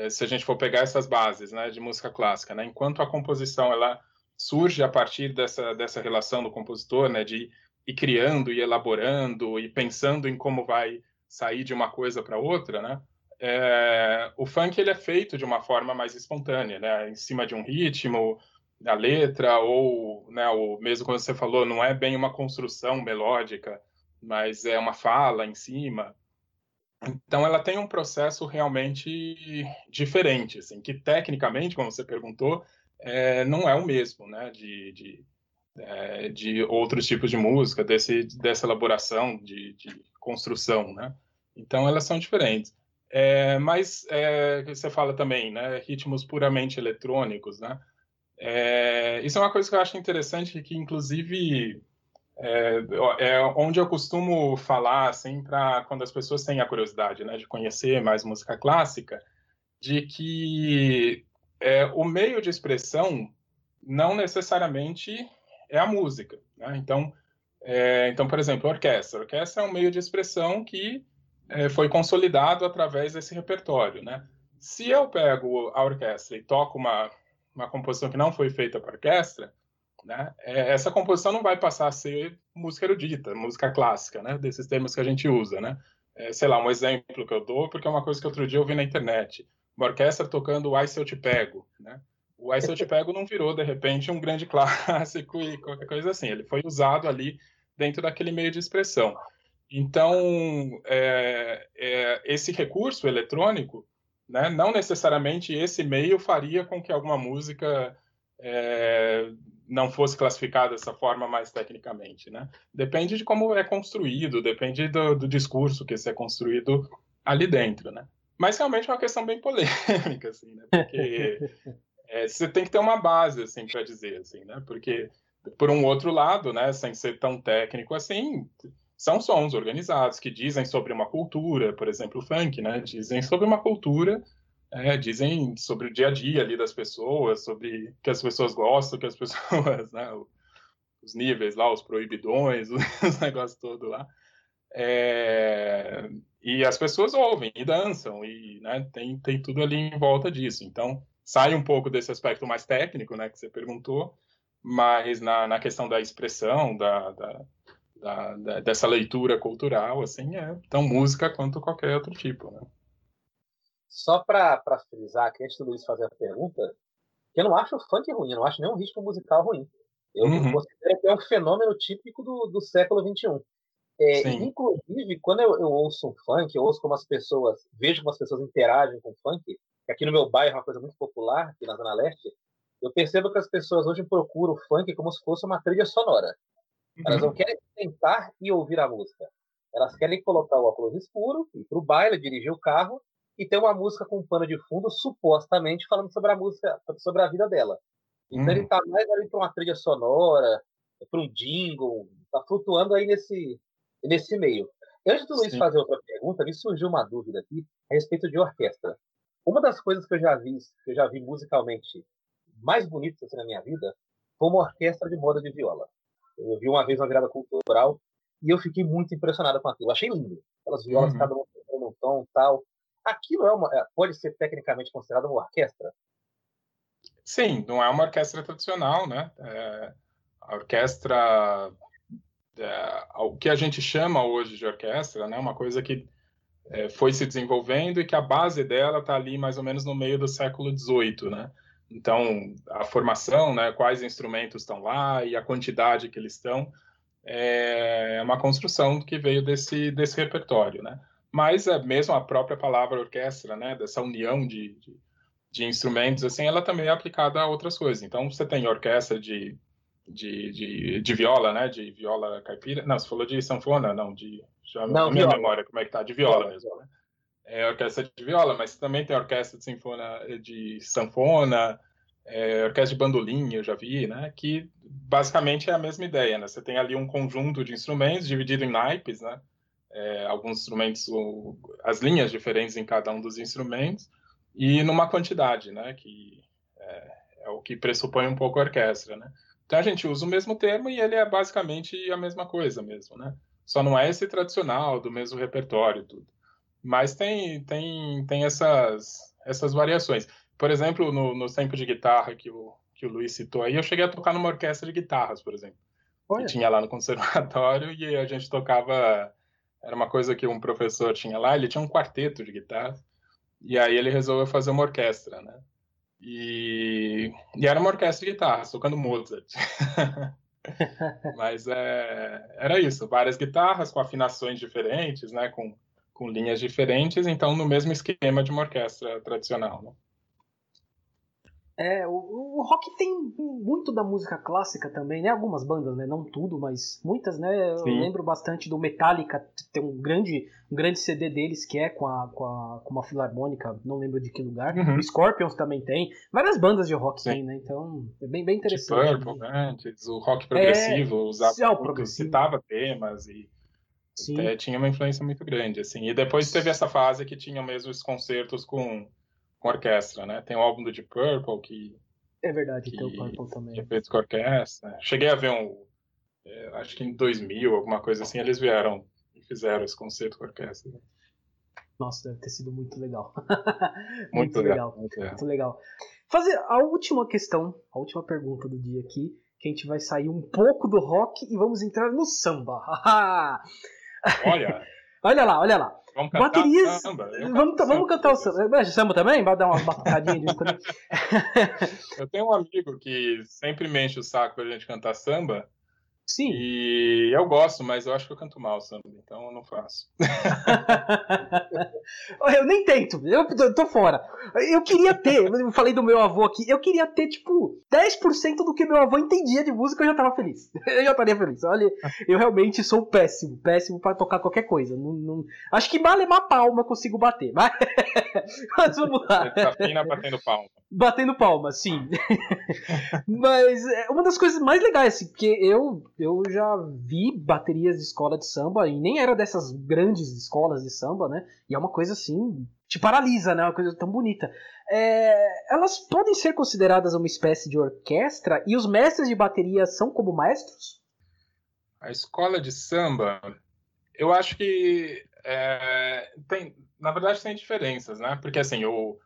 se a gente for pegar essas bases né, de música clássica, né, enquanto a composição ela surge a partir dessa, dessa relação do compositor, né, de ir criando e elaborando e pensando em como vai sair de uma coisa para outra, né? É, o funk ele é feito de uma forma mais espontânea, né? Em cima de um ritmo, a letra ou, né, o mesmo quando você falou, não é bem uma construção melódica, mas é uma fala em cima. Então ela tem um processo realmente diferente, assim, que tecnicamente, como você perguntou, é, não é o mesmo, né, de, de, é, de outros tipos de música, desse, dessa elaboração de, de construção, né. Então elas são diferentes. É, mas você fala também, né, ritmos puramente eletrônicos, né. Isso é uma coisa que eu acho interessante, que inclusive é, é, onde eu costumo falar, assim, para quando as pessoas têm a curiosidade, né, de conhecer mais música clássica, de que é, o meio de expressão não necessariamente é a música, né? Então, é, então, por exemplo, a orquestra. A orquestra é um meio de expressão que é, foi consolidado através desse repertório, né? Se eu pego a orquestra e toco uma, uma composição que não foi feita para orquestra, né? É, essa composição não vai passar a ser música erudita, música clássica, né? desses termos que a gente usa. Né? É, sei lá, um exemplo que eu dou, porque é uma coisa que outro dia eu vi na internet. Uma orquestra tocando o Se Eu Te Pego. Né? O Ai Se Eu Te Pego não virou, de repente, um grande clássico e qualquer coisa assim. Ele foi usado ali dentro daquele meio de expressão. Então, é, é, esse recurso eletrônico, né, não necessariamente esse meio faria com que alguma música é, não fosse classificado dessa forma mais tecnicamente, né? Depende de como é construído, depende do, do discurso que se é construído ali dentro, né? Mas realmente é uma questão bem polêmica, assim, né? Porque é, você tem que ter uma base, assim, para dizer, assim, né? Porque, por um outro lado, né, sem ser tão técnico assim, são sons organizados que dizem sobre uma cultura, por exemplo, o funk, né? Dizem sobre uma cultura é, dizem sobre o dia a dia ali das pessoas, sobre que as pessoas gostam, que as pessoas, né, os níveis lá, os proibidões, os negócios todos lá. É, e as pessoas ouvem e dançam, e né, tem, tem tudo ali em volta disso. Então, sai um pouco desse aspecto mais técnico, né, que você perguntou, mas na, na questão da expressão, da, da, da, da dessa leitura cultural, assim, é tão música quanto qualquer outro tipo, né. Só para frisar aqui, antes do Luiz fazer a pergunta, que eu não acho o funk ruim, eu não acho nenhum ritmo musical ruim. Eu uhum. considero que é um fenômeno típico do, do século XXI. É, inclusive, quando eu, eu, ouço um funk, eu ouço como as pessoas, vejo como as pessoas interagem com o funk, que aqui no meu bairro é uma coisa muito popular, aqui na Zona Leste, eu percebo que as pessoas hoje procuram o funk como se fosse uma trilha sonora. Uhum. Elas não querem sentar e ouvir a música. Elas querem colocar o óculos escuro, ir para o baile, dirigir o carro e tem uma música com um pano de fundo, supostamente falando sobre a música, sobre a vida dela. Então hum. ele tá mais ali para uma trilha sonora, para um jingle, tá flutuando aí nesse, nesse meio. Antes do Luiz Sim. fazer outra pergunta, me surgiu uma dúvida aqui a respeito de orquestra. Uma das coisas que eu já vi, que eu já vi musicalmente mais bonitas assim, na minha vida, foi uma orquestra de moda de viola. Eu vi uma vez uma virada cultural e eu fiquei muito impressionado com aquilo. Eu achei lindo. Aquelas violas, uhum. cada uma num tom tal. Aquilo é uma, é, pode ser tecnicamente considerado uma orquestra? Sim, não é uma orquestra tradicional, né? É, a orquestra, é, o que a gente chama hoje de orquestra, né? Uma coisa que é, foi se desenvolvendo e que a base dela está ali mais ou menos no meio do século XVIII, né? Então, a formação, né, quais instrumentos estão lá e a quantidade que eles estão, é uma construção que veio desse, desse repertório, né? Mas é mesmo a própria palavra orquestra, né, dessa união de, de, de, instrumentos, assim, ela também é aplicada a outras coisas. Então, você tem orquestra de, de, de, de viola, né, de viola caipira. Não, você falou de sanfona, não, de... Já não, minha memória como é que tá, de viola, viola mesmo, né? É orquestra de viola, mas também tem orquestra de sinfona, de sanfona, é, orquestra de bandolim, eu já vi, né? Que basicamente é a mesma ideia, né? Você tem ali um conjunto de instrumentos dividido em naipes, né? É, alguns instrumentos, as linhas diferentes em cada um dos instrumentos, e numa quantidade, né, que é, é, o que pressupõe um pouco a orquestra, né. Então a gente usa o mesmo termo e ele é basicamente a mesma coisa mesmo, né. Só não é esse tradicional do mesmo repertório tudo. Mas tem tem tem essas essas variações. Por exemplo, no, no tempo de guitarra que o que o Luiz citou aí, eu cheguei a tocar numa orquestra de guitarras, por exemplo. Olha. Que tinha lá no conservatório e a gente tocava. Era uma coisa que um professor tinha lá, ele tinha um quarteto de guitarras. E aí ele resolveu fazer uma orquestra, né? E, e era uma orquestra de guitarras, tocando Mozart. Mas é, era isso, várias guitarras com afinações diferentes, né? Com, com linhas diferentes, então no mesmo esquema de uma orquestra tradicional. Né? É, o, o, rock tem muito da música clássica também, né? Algumas bandas, né? Não tudo, mas muitas, né? Sim. Eu lembro bastante do Metallica, tem um grande, um grande CD deles que é com, a, com, a, com uma filarmônica, não lembro de que lugar. Uhum. Scorpions também tem. Várias bandas de rock Sim. tem, né? Então é bem, bem interessante. Purple, né? O rock progressivo, é, usava, é, progressivo. citava temas e tinha uma influência muito grande, assim. E depois teve essa fase que tinha mesmo os concertos com com orquestra, né? Tem o álbum do Deep Purple que é verdade, que, tem o Purple também. Que é feito com orquestra. Cheguei a ver um, é, acho que em 2000, alguma coisa assim, eles vieram e fizeram esse concerto com orquestra. Nossa, deve ter sido muito legal. muito, muito, legal. Muito, muito legal. Fazer a última questão, a última pergunta do dia aqui, que a gente vai sair um pouco do rock e vamos entrar no samba. Olha. olha lá, olha lá. Vamos cantar Baterias... samba. Vamos, vamos cantar o samba. Samba também? Vai dar uma batucadinha de Eu tenho um amigo que sempre me enche o saco pra gente cantar samba. Sim. E eu gosto, mas eu acho que eu canto mal samba, então eu não faço. eu nem tento, eu tô fora. Eu queria ter, eu falei do meu avô aqui, eu queria ter, tipo, 10% do que meu avô entendia de música, eu já tava feliz. Eu já estaria feliz. Olha, eu realmente sou péssimo, péssimo para tocar qualquer coisa. Não, não... Acho que malemar palma consigo bater, mas, mas vamos lá. Você tá fina batendo palma. Batendo palma, sim. Mas é uma das coisas mais legais, assim, porque eu, eu já vi baterias de escola de samba, e nem era dessas grandes escolas de samba, né? E é uma coisa assim, te paralisa, né? Uma coisa tão bonita. É, elas podem ser consideradas uma espécie de orquestra, e os mestres de bateria são como maestros? A escola de samba, eu acho que é, tem, na verdade tem diferenças, né? Porque assim, o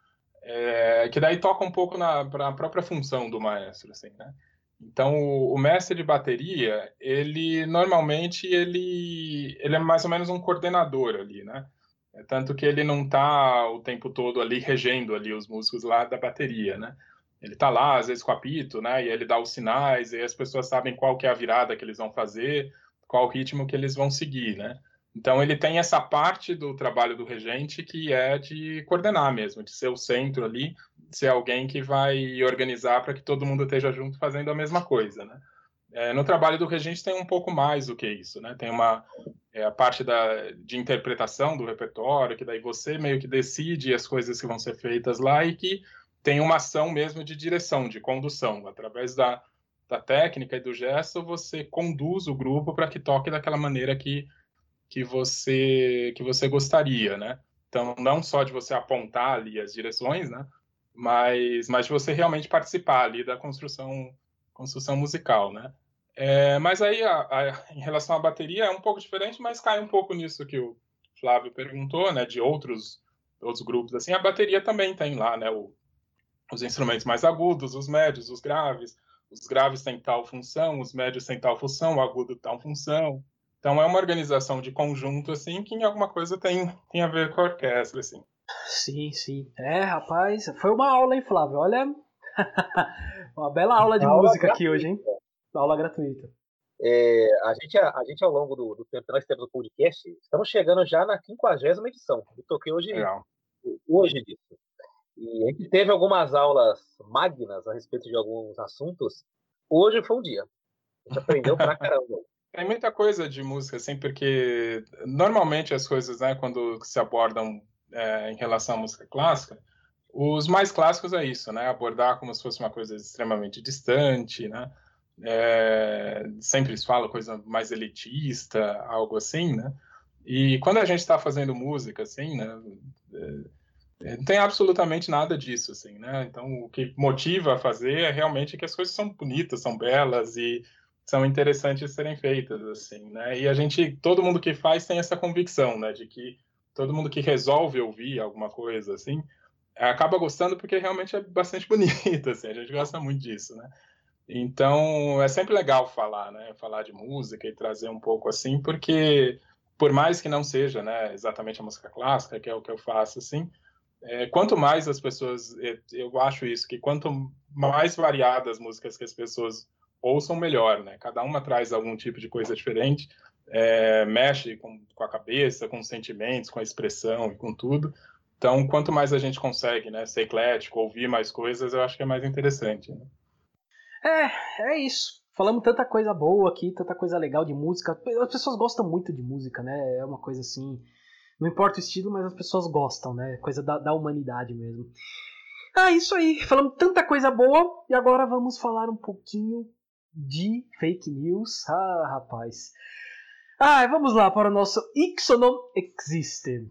é, que daí toca um pouco na pra própria função do maestro, assim, né? Então, o, mestre de bateria, ele normalmente ele, ele é mais ou menos um coordenador ali, né? É tanto que ele não está o tempo todo ali regendo ali os músicos lá da bateria, né? Ele está lá, às vezes com apito, né? E ele dá os sinais, e as pessoas sabem qual que é a virada que eles vão fazer, qual ritmo que eles vão seguir, né? Então ele tem essa parte do trabalho do regente que é de coordenar mesmo, de ser o centro ali, ser alguém que vai organizar para que todo mundo esteja junto fazendo a mesma coisa, né? É, no trabalho do regente tem um pouco mais do que isso, né? Tem uma é, a parte da, de interpretação do repertório, que daí você meio que decide as coisas que vão ser feitas lá e que tem uma ação mesmo de direção, de condução, através da, da técnica e do gesto, você conduz o grupo para que toque daquela maneira que que você que você gostaria, né? Então, não só de você apontar ali as direções, né? Mas, mas de você realmente participar ali da construção construção musical, né? É, mas aí, a, a, em relação à bateria, é um pouco diferente, mas cai um pouco nisso que o Flávio perguntou, né? De outros outros grupos assim. A bateria também tem lá, né? O, os instrumentos mais agudos, os médios, os graves. Os graves têm tal função, os médios têm tal função, o agudo tal função. Então é uma organização de conjunto, assim, que em alguma coisa tem, tem a ver com a orquestra, assim. Sim, sim. É, rapaz, foi uma aula, hein, Flávio? Olha, uma bela aula de aula música gratuita. aqui hoje, hein? Aula gratuita. É, a, gente, a, a, gente, ao longo do, do tempo que nós temos o podcast, estamos chegando já na 50 edição. Eu toquei hoje, hoje disso. E a gente teve algumas aulas magnas a respeito de alguns assuntos. Hoje foi um dia. A gente aprendeu pra caramba. Tem muita coisa de música, assim, porque normalmente as coisas, né, quando se abordam é, em relação à música clássica, os mais clássicos é isso, né, abordar como se fosse uma coisa extremamente distante, né, é, sempre se fala coisa mais elitista, algo assim, né, e quando a gente está fazendo música, assim, né, é, não tem absolutamente nada disso, assim, né, então o que motiva a fazer é realmente que as coisas são bonitas, são belas e são interessantes serem feitas, assim, né? E a gente, todo mundo que faz tem essa convicção, né, de que todo mundo que resolve ouvir alguma coisa, assim, acaba gostando porque realmente é bastante bonito, assim, a gente gosta muito disso, né? Então, é sempre legal falar, né? Falar de música e trazer um pouco assim, porque por mais que não seja, né, exatamente a música clássica, que é o que eu faço, assim, é, quanto mais as pessoas, é, eu acho isso, que quanto mais variadas as músicas que as pessoas ouçam, melhor, né? Cada uma traz algum tipo de coisa diferente, é, mexe com, com, a cabeça, com os sentimentos, com a expressão e com tudo. Então, quanto mais a gente consegue, né, ser eclético, ouvir mais coisas, eu acho que é mais interessante. Né? É, é isso. Falamos tanta coisa boa aqui, tanta coisa legal de música. As pessoas gostam muito de música, né? É uma coisa assim. Não importa o estilo, mas as pessoas gostam, né? Coisa da, da humanidade mesmo. Ah, isso aí. Falamos tanta coisa boa e agora vamos falar um pouquinho de fake news. Ah, rapaz. Ah, vamos lá para o nosso Ixonom Existe.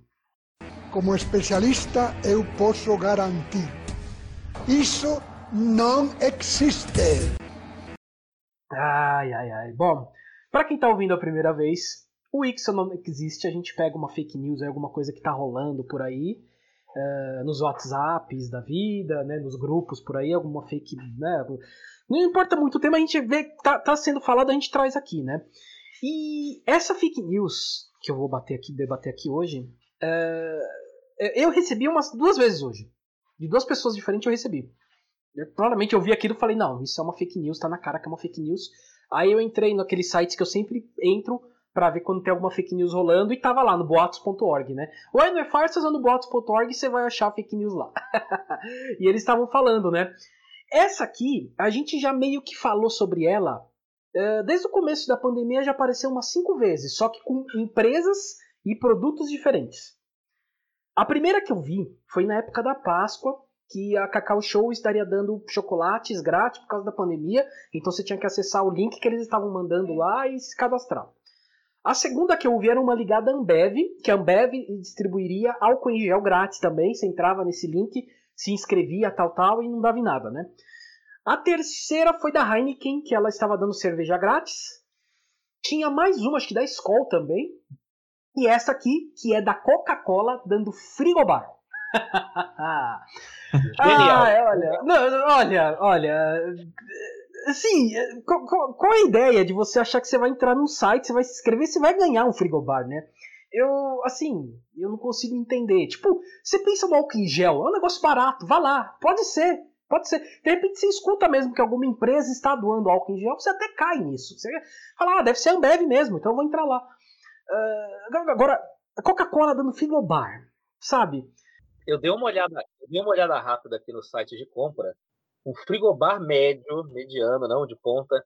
Como especialista, eu posso garantir: isso não existe. Ai, ai, ai. Bom, para quem está ouvindo a primeira vez, o Ixonom existe. A gente pega uma fake news, alguma coisa que está rolando por aí. Uh, nos WhatsApps da vida, né, nos grupos por aí, alguma fake. Né, não importa muito o tema, a gente vê tá, tá sendo falado, a gente traz aqui, né? E essa fake news que eu vou bater aqui, debater aqui hoje, uh, eu recebi umas duas vezes hoje. De duas pessoas diferentes eu recebi. Eu, eu vi aquilo e falei, não, isso é uma fake news, tá na cara que é uma fake news. Aí eu entrei naqueles sites que eu sempre entro para ver quando tem alguma fake news rolando e tava lá no boatos.org, né? Oi, não é farsas no boatos.org você vai achar fake news lá. e eles estavam falando, né? Essa aqui, a gente já meio que falou sobre ela uh, desde o começo da pandemia, já apareceu umas cinco vezes, só que com empresas e produtos diferentes. A primeira que eu vi foi na época da Páscoa, que a Cacau Show estaria dando chocolates grátis por causa da pandemia, então você tinha que acessar o link que eles estavam mandando lá e se cadastrar. A segunda que eu vi era uma ligada Ambev, que a Ambev distribuiria álcool em gel grátis também, você entrava nesse link, se inscrevia, tal, tal, e não dava em nada, né? A terceira foi da Heineken, que ela estava dando cerveja grátis. Tinha mais uma, acho que da Skol também. E essa aqui, que é da Coca-Cola, dando frigobar. Ah, olha, não, olha, olha. Assim, qual, qual, a ideia de você achar que você vai entrar num site, você vai se inscrever, você vai ganhar um frigobar, né? Eu, assim, eu não consigo entender. Tipo, você pensa no álcool em gel, é um negócio barato, vá lá, pode ser, pode ser. De repente você escuta mesmo que alguma empresa está doando álcool em gel, você até cai nisso. Você fala, ah, deve ser Ambev mesmo, então eu vou entrar lá. Uh, agora, a Coca-Cola dando frigobar, sabe? Eu dei uma olhada, eu dei uma olhada rápida aqui no site de compra. Um frigobar médio, mediano, não de ponta,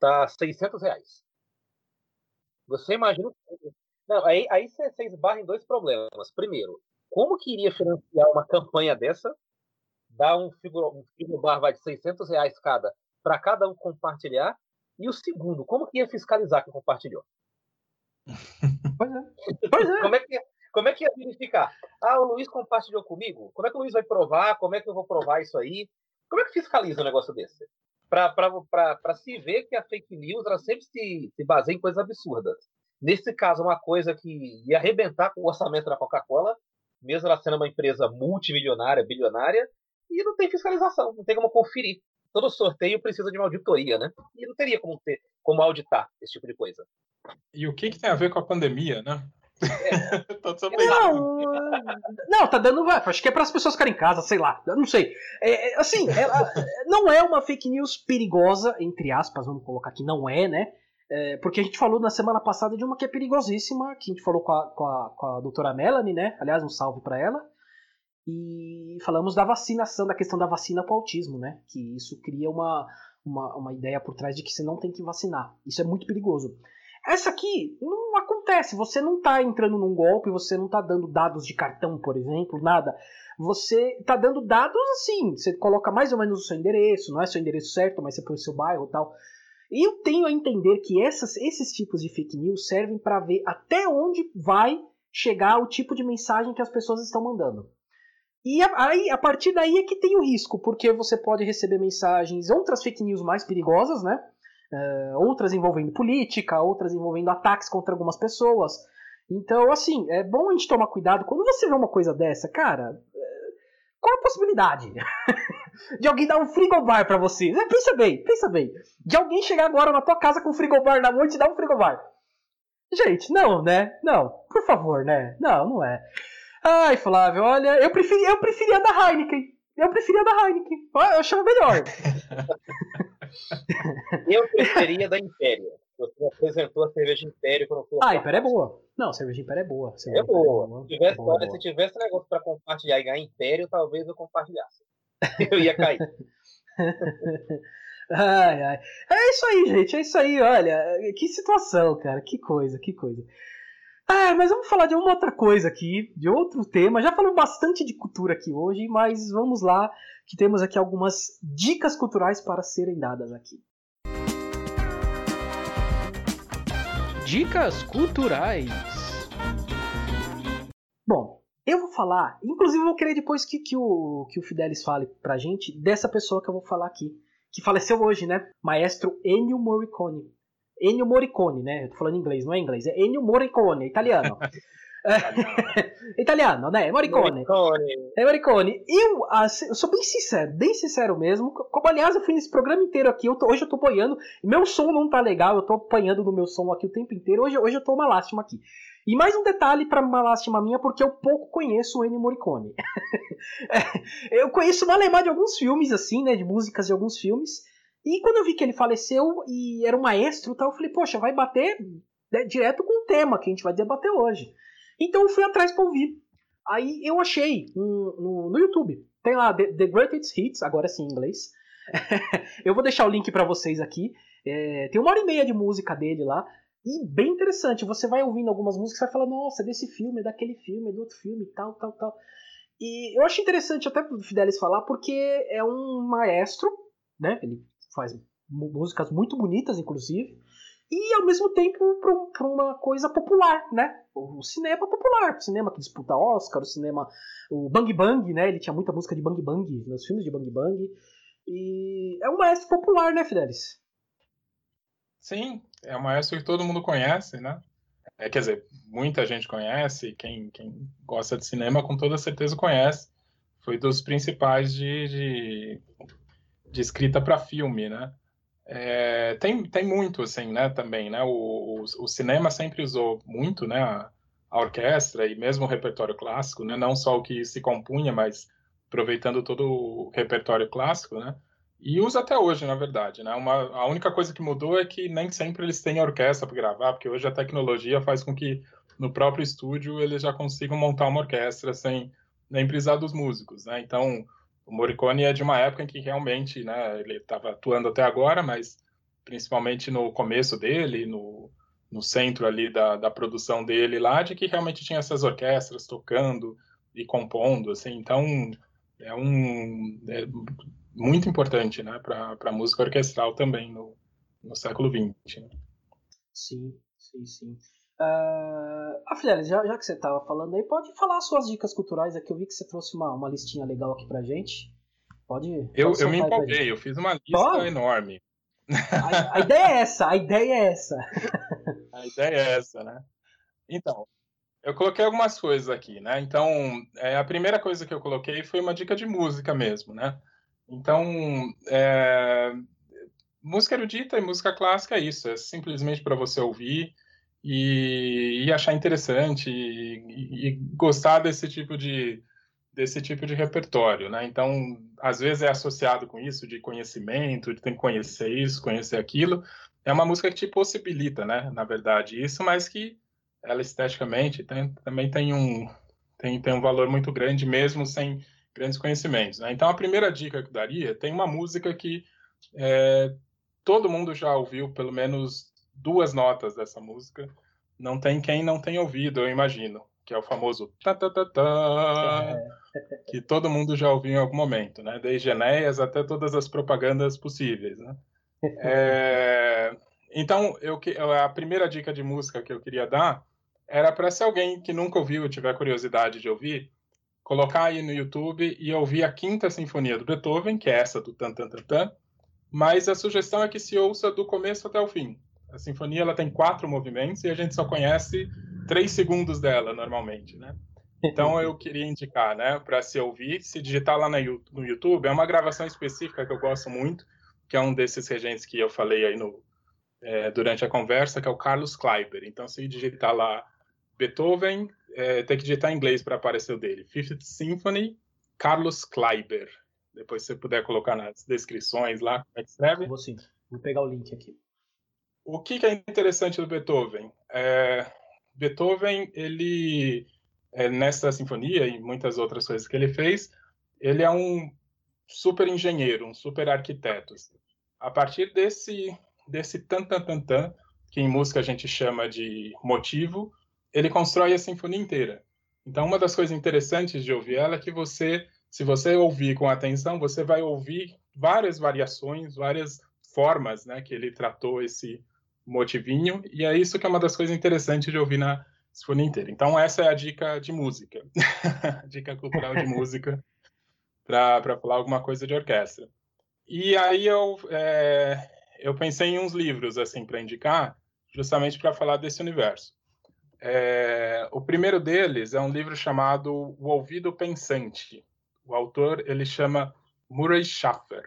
tá 600 reais. Você imagina não, aí, aí você, você esbarra em dois problemas. Primeiro, como que iria financiar uma campanha dessa? Dar um, um frigobar vai de 600 reais cada para cada um compartilhar. E o segundo, como que ia fiscalizar quem compartilhou? Pois é. Pois é. como, é que, como é que ia verificar? Ah, o Luiz compartilhou comigo? Como é que o Luiz vai provar? Como é que eu vou provar isso aí? Como é que fiscaliza um negócio desse? Para se ver que a fake news ela sempre se, se baseia em coisas absurdas. Nesse caso, uma coisa que ia arrebentar com o orçamento da Coca-Cola, mesmo ela sendo uma empresa multimilionária, bilionária, e não tem fiscalização, não tem como conferir. Todo sorteio precisa de uma auditoria, né? E não teria como ter, como auditar esse tipo de coisa. E o que, que tem a ver com a pandemia, né? É. não, não, tá dando. Acho que é para as pessoas ficarem em casa, sei lá. Eu não sei. É, é assim, ela, não é uma fake news perigosa, entre aspas, vamos colocar aqui, não é, né? É, porque a gente falou na semana passada de uma que é perigosíssima, que a gente falou com a, com a, com a doutora Melanie, né? Aliás, um salve para ela. E falamos da vacinação, da questão da vacina para o autismo, né? Que isso cria uma, uma, uma ideia por trás de que você não tem que vacinar. Isso é muito perigoso. Essa aqui não acontece, você não está entrando num golpe, você não está dando dados de cartão, por exemplo, nada. Você está dando dados assim, você coloca mais ou menos o seu endereço, não é seu endereço certo, mas você põe o seu bairro e tal. Eu tenho a entender que essas, esses tipos de fake news servem para ver até onde vai chegar o tipo de mensagem que as pessoas estão mandando. E aí, a partir daí é que tem o risco, porque você pode receber mensagens, outras fake news mais perigosas, né? Uh, outras envolvendo política, outras envolvendo ataques contra algumas pessoas. Então, assim, é bom a gente tomar cuidado. Quando você vê uma coisa dessa, cara, Qual a possibilidade de alguém dar um frigobar para você? É, pensa bem, pensa bem. De alguém chegar agora na tua casa com um frigobar na mão e te dar um frigobar. Gente, não, né? Não, por favor, né? Não, não é. Ai, Flávio, olha, eu preferia, eu preferia da Heineken. Eu preferia da Heineken. Eu achava melhor. eu preferia da Império. Você apresentou a cerveja Império quando foi. Ah, Império é boa. Não, cerveja Império é boa. É boa. É boa. Se, tivesse, é boa, se tivesse negócio pra compartilhar e Império, talvez eu compartilhasse. Eu ia cair. ai, ai. É isso aí, gente. É isso aí. Olha, que situação, cara. Que coisa, que coisa. Ah, mas vamos falar de uma outra coisa aqui, de outro tema. Já falamos bastante de cultura aqui hoje, mas vamos lá, que temos aqui algumas dicas culturais para serem dadas aqui. Dicas culturais. Bom, eu vou falar, inclusive eu vou querer depois que, que, o, que o Fidelis fale pra gente dessa pessoa que eu vou falar aqui, que faleceu hoje, né? Maestro Ennio Morricone. Ennio Morricone, né? Eu tô falando inglês, não é inglês, é Ennio Morricone, italiano. italiano, né? Morricone. Morricone. É Morricone. Eu, eu sou bem sincero, bem sincero mesmo. Como, aliás, eu fui nesse programa inteiro aqui. Eu tô, hoje eu tô apanhando. Meu som não tá legal, eu tô apanhando no meu som aqui o tempo inteiro. Hoje, hoje eu tô uma lástima aqui. E mais um detalhe para uma lástima minha, porque eu pouco conheço o Ennio Morricone. eu conheço uma lemar de alguns filmes, assim, né? De músicas de alguns filmes. E quando eu vi que ele faleceu e era um maestro tal, eu falei, poxa, vai bater né, direto com o tema que a gente vai debater hoje. Então eu fui atrás para ouvir. Aí eu achei um, no, no, YouTube. Tem lá The, The Greatest Hits, agora sim em inglês. eu vou deixar o link para vocês aqui. É, tem uma hora e meia de música dele lá. E bem interessante. Você vai ouvindo algumas músicas e vai falar, nossa, é desse filme, é daquele filme, é do outro filme, tal, tal, tal. E eu acho interessante até o Fidelis falar, porque é um maestro, né? Ele faz músicas muito bonitas, inclusive e ao mesmo tempo para uma coisa popular, né? O cinema popular, o cinema que disputa Oscar, o cinema, o Bang Bang, né? Ele tinha muita música de Bang Bang nos filmes de Bang Bang. E é um maestro popular, né, Fidelis? Sim, é um maestro que todo mundo conhece, né? É, quer dizer, muita gente conhece, quem, quem gosta de cinema com toda certeza conhece. Foi dos principais de, de, de escrita para filme, né? É, tem, tem muito, assim, né, também, né, o, o, o cinema sempre usou muito, né, a, a, orquestra e mesmo o repertório clássico, né, não só o que se compunha, mas aproveitando todo o repertório clássico, né, e usa até hoje, na verdade, né, uma, a única coisa que mudou é que nem sempre eles têm orquestra para gravar, porque hoje a tecnologia faz com que no próprio estúdio eles já consigam montar uma orquestra sem nem precisar dos músicos, né, então o Morricone é de uma época em que realmente, né, ele estava atuando até agora, mas principalmente no começo dele, no, no centro ali da, da produção dele lá, de que realmente tinha essas orquestras tocando e compondo, assim, então é um é muito importante, né, para a música orquestral também no, no século XX. Né? Sim, sim, sim. Uh, ah, Fidelis, já, já, que você estava falando aí, pode falar suas dicas culturais aqui. Eu vi que você trouxe uma, uma listinha legal aqui pra gente. Pode. Eu, pode eu me empolguei, eu fiz uma lista pode? enorme. A, a, ideia é essa, a ideia é essa. a ideia é essa, né? Então, eu coloquei algumas coisas aqui, né? Então, é, a primeira coisa que eu coloquei foi uma dica de música mesmo, né? Então, é, música erudita e música clássica é isso, é simplesmente para você ouvir e, e achar interessante e, e, gostar desse tipo de desse tipo de repertório, né? Então, às vezes é associado com isso de conhecimento, de tem que conhecer isso, conhecer aquilo. É uma música que te possibilita, né? Na verdade, isso, mas que ela esteticamente tem, também tem um tem, tem um valor muito grande mesmo sem grandes conhecimentos. Né? Então, a primeira dica que eu daria tem uma música que é, todo mundo já ouviu pelo menos duas notas dessa música. Não tem quem não tenha ouvido, eu imagino, que é o famoso ta ta ta ta, que todo mundo já ouviu em algum momento, né? Desde Enéas até todas as propagandas possíveis, né? É... Então, eu, a primeira dica de música que eu queria dar era para se alguém que nunca ouviu tiver curiosidade de ouvir, colocar aí no YouTube e ouvir a Quinta Sinfonia do Beethoven, que é essa do tan tan tan tan, mas a sugestão é que se ouça do começo até o fim. A sinfonia ela tem quatro movimentos e a gente só conhece três segundos dela normalmente, né? Então eu queria indicar, né, para se ouvir, se digitar lá no YouTube, é uma gravação específica que eu gosto muito, que é um desses regentes que eu falei aí no, é, durante a conversa, que é o Carlos Kleiber. Então, se digitar lá Beethoven, é, tem que digitar em inglês para aparecer o dele. Fifth Symphony, Carlos Kleiber. Depois, se você puder colocar nas descrições lá, como é que escreve. Vou sim. Vou pegar o link aqui. O que, que é interessante do Beethoven? É, Beethoven, ele, é, nessa sinfonia e muitas outras coisas que ele fez, ele é um super engenheiro, um super arquiteto. A partir desse, desse tan tan tan tan, que em música a gente chama de motivo, ele constrói a sinfonia inteira. Então, uma das coisas interessantes de ouvir ela é que você, se você ouvir com atenção, você vai ouvir várias variações, várias formas, né, que ele tratou esse motivinho, e é isso que é uma das coisas interessantes de ouvir na sinfonia inteira. Então, essa é a dica de música, dica cultural de música, para falar alguma coisa de orquestra. E aí eu, é, eu pensei em uns livros assim para indicar, justamente para falar desse universo. É, o primeiro deles é um livro chamado O Ouvido Pensante. O autor ele chama Murray Schaffer.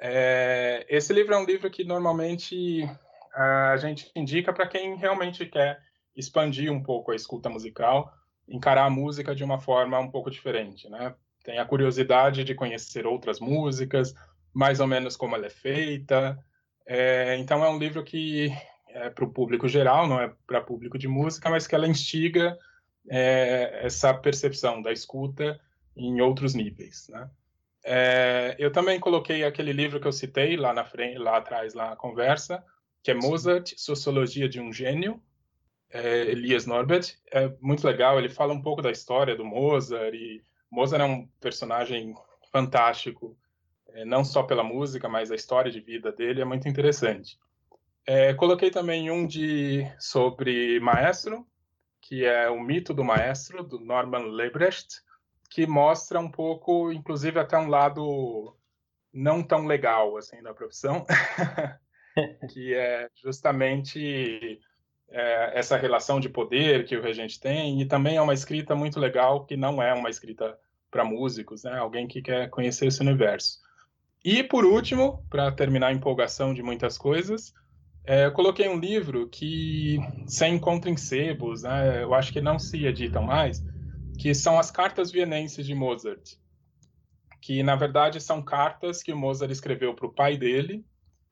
É, esse livro é um livro que normalmente a gente indica para quem realmente quer expandir um pouco a escuta musical, encarar a música de uma forma um pouco diferente, né? Tem a curiosidade de conhecer outras músicas, mais ou menos como ela é feita. É, então é um livro que é para o público geral, não é para público de música, mas que ela instiga é, essa percepção da escuta em outros níveis, né? É, eu também coloquei aquele livro que eu citei lá na frente, lá atrás, lá na conversa, que é Mozart, Sociologia de um Gênio, é, Elias Norbert. É muito legal, ele fala um pouco da história do Mozart, e Mozart é um personagem fantástico, é, não só pela música, mas a história de vida dele é muito interessante. É, coloquei também um de sobre maestro, que é o mito do maestro do Norman Lebrecht, que mostra um pouco, inclusive até um lado não tão legal assim da profissão, que é justamente é, essa relação de poder que o regente tem e também é uma escrita muito legal que não é uma escrita para músicos, né? Alguém que quer conhecer esse universo. E por último, para terminar a empolgação de muitas coisas, é, eu coloquei um livro que se encontra em sebos, né? eu acho que não se editam mais, que são as Cartas Vienenses de Mozart, que na verdade são cartas que o Mozart escreveu para o pai dele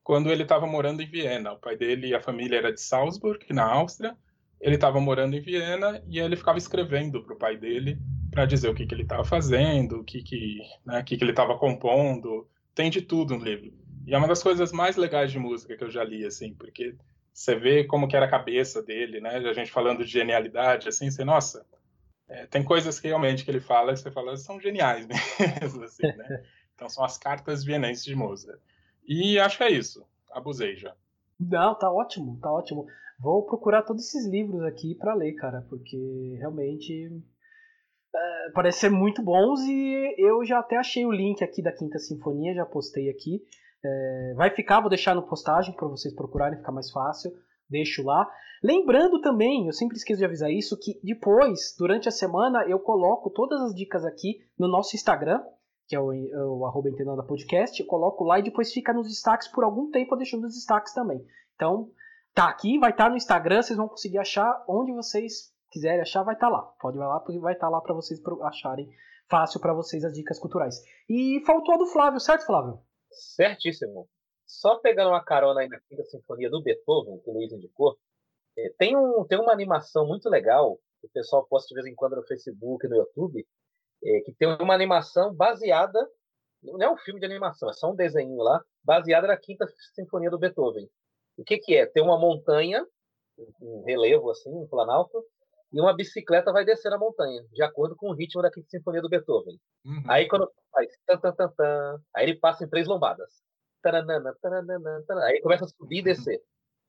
quando ele estava morando em Viena. O pai dele e a família era de Salzburg, na Áustria. Ele estava morando em Viena e ele ficava escrevendo para o pai dele para dizer o que, que ele estava fazendo, o que, que, né, que, que ele estava compondo. Tem de tudo no livro. E é uma das coisas mais legais de música que eu já li, assim, porque você vê como que era a cabeça dele, né? A gente falando de genialidade, assim, você, nossa, é, tem coisas que realmente que ele fala, que você fala, são geniais mesmo, assim, né? Então são as cartas vienenses de Mozart. E acho que é isso. Abusei já. Não, tá ótimo, tá ótimo. Vou procurar todos esses livros aqui para ler, cara, porque realmente é, parece ser muito bons e eu já até achei o link aqui da Quinta Sinfonia, já postei aqui. É, vai ficar, vou deixar no postagem para vocês procurarem, ficar mais fácil. Deixo lá. Lembrando também, eu sempre esqueço de avisar isso, que depois, durante a semana, eu coloco todas as dicas aqui no nosso Instagram, que é o, é o arroba Entendendo Podcast. Eu coloco lá e depois fica nos destaques por algum tempo, eu deixo nos destaques também. Então, tá aqui, vai estar tá no Instagram, vocês vão conseguir achar onde vocês quiserem achar, vai estar tá lá. Pode ir lá, porque vai estar tá lá para vocês acharem fácil para vocês as dicas culturais. E faltou a do Flávio, certo, Flávio? Certíssimo. Só pegando uma carona aí na Quinta Sinfonia do Beethoven, que o Luiz indicou, é, tem, um, tem uma animação muito legal, que o pessoal posta de vez em quando no Facebook no YouTube, é, que tem uma animação baseada, não é um filme de animação, é só um desenho lá, baseada na Quinta Sinfonia do Beethoven. O que, que é? Tem uma montanha, um relevo assim, um planalto, e uma bicicleta vai descer a montanha, de acordo com o ritmo da Quinta Sinfonia do Beethoven. Uhum. Aí quando faz tan, tan, tan, tan, aí ele passa em três lombadas. Taranana, taranana, taranana, aí começa a subir e descer.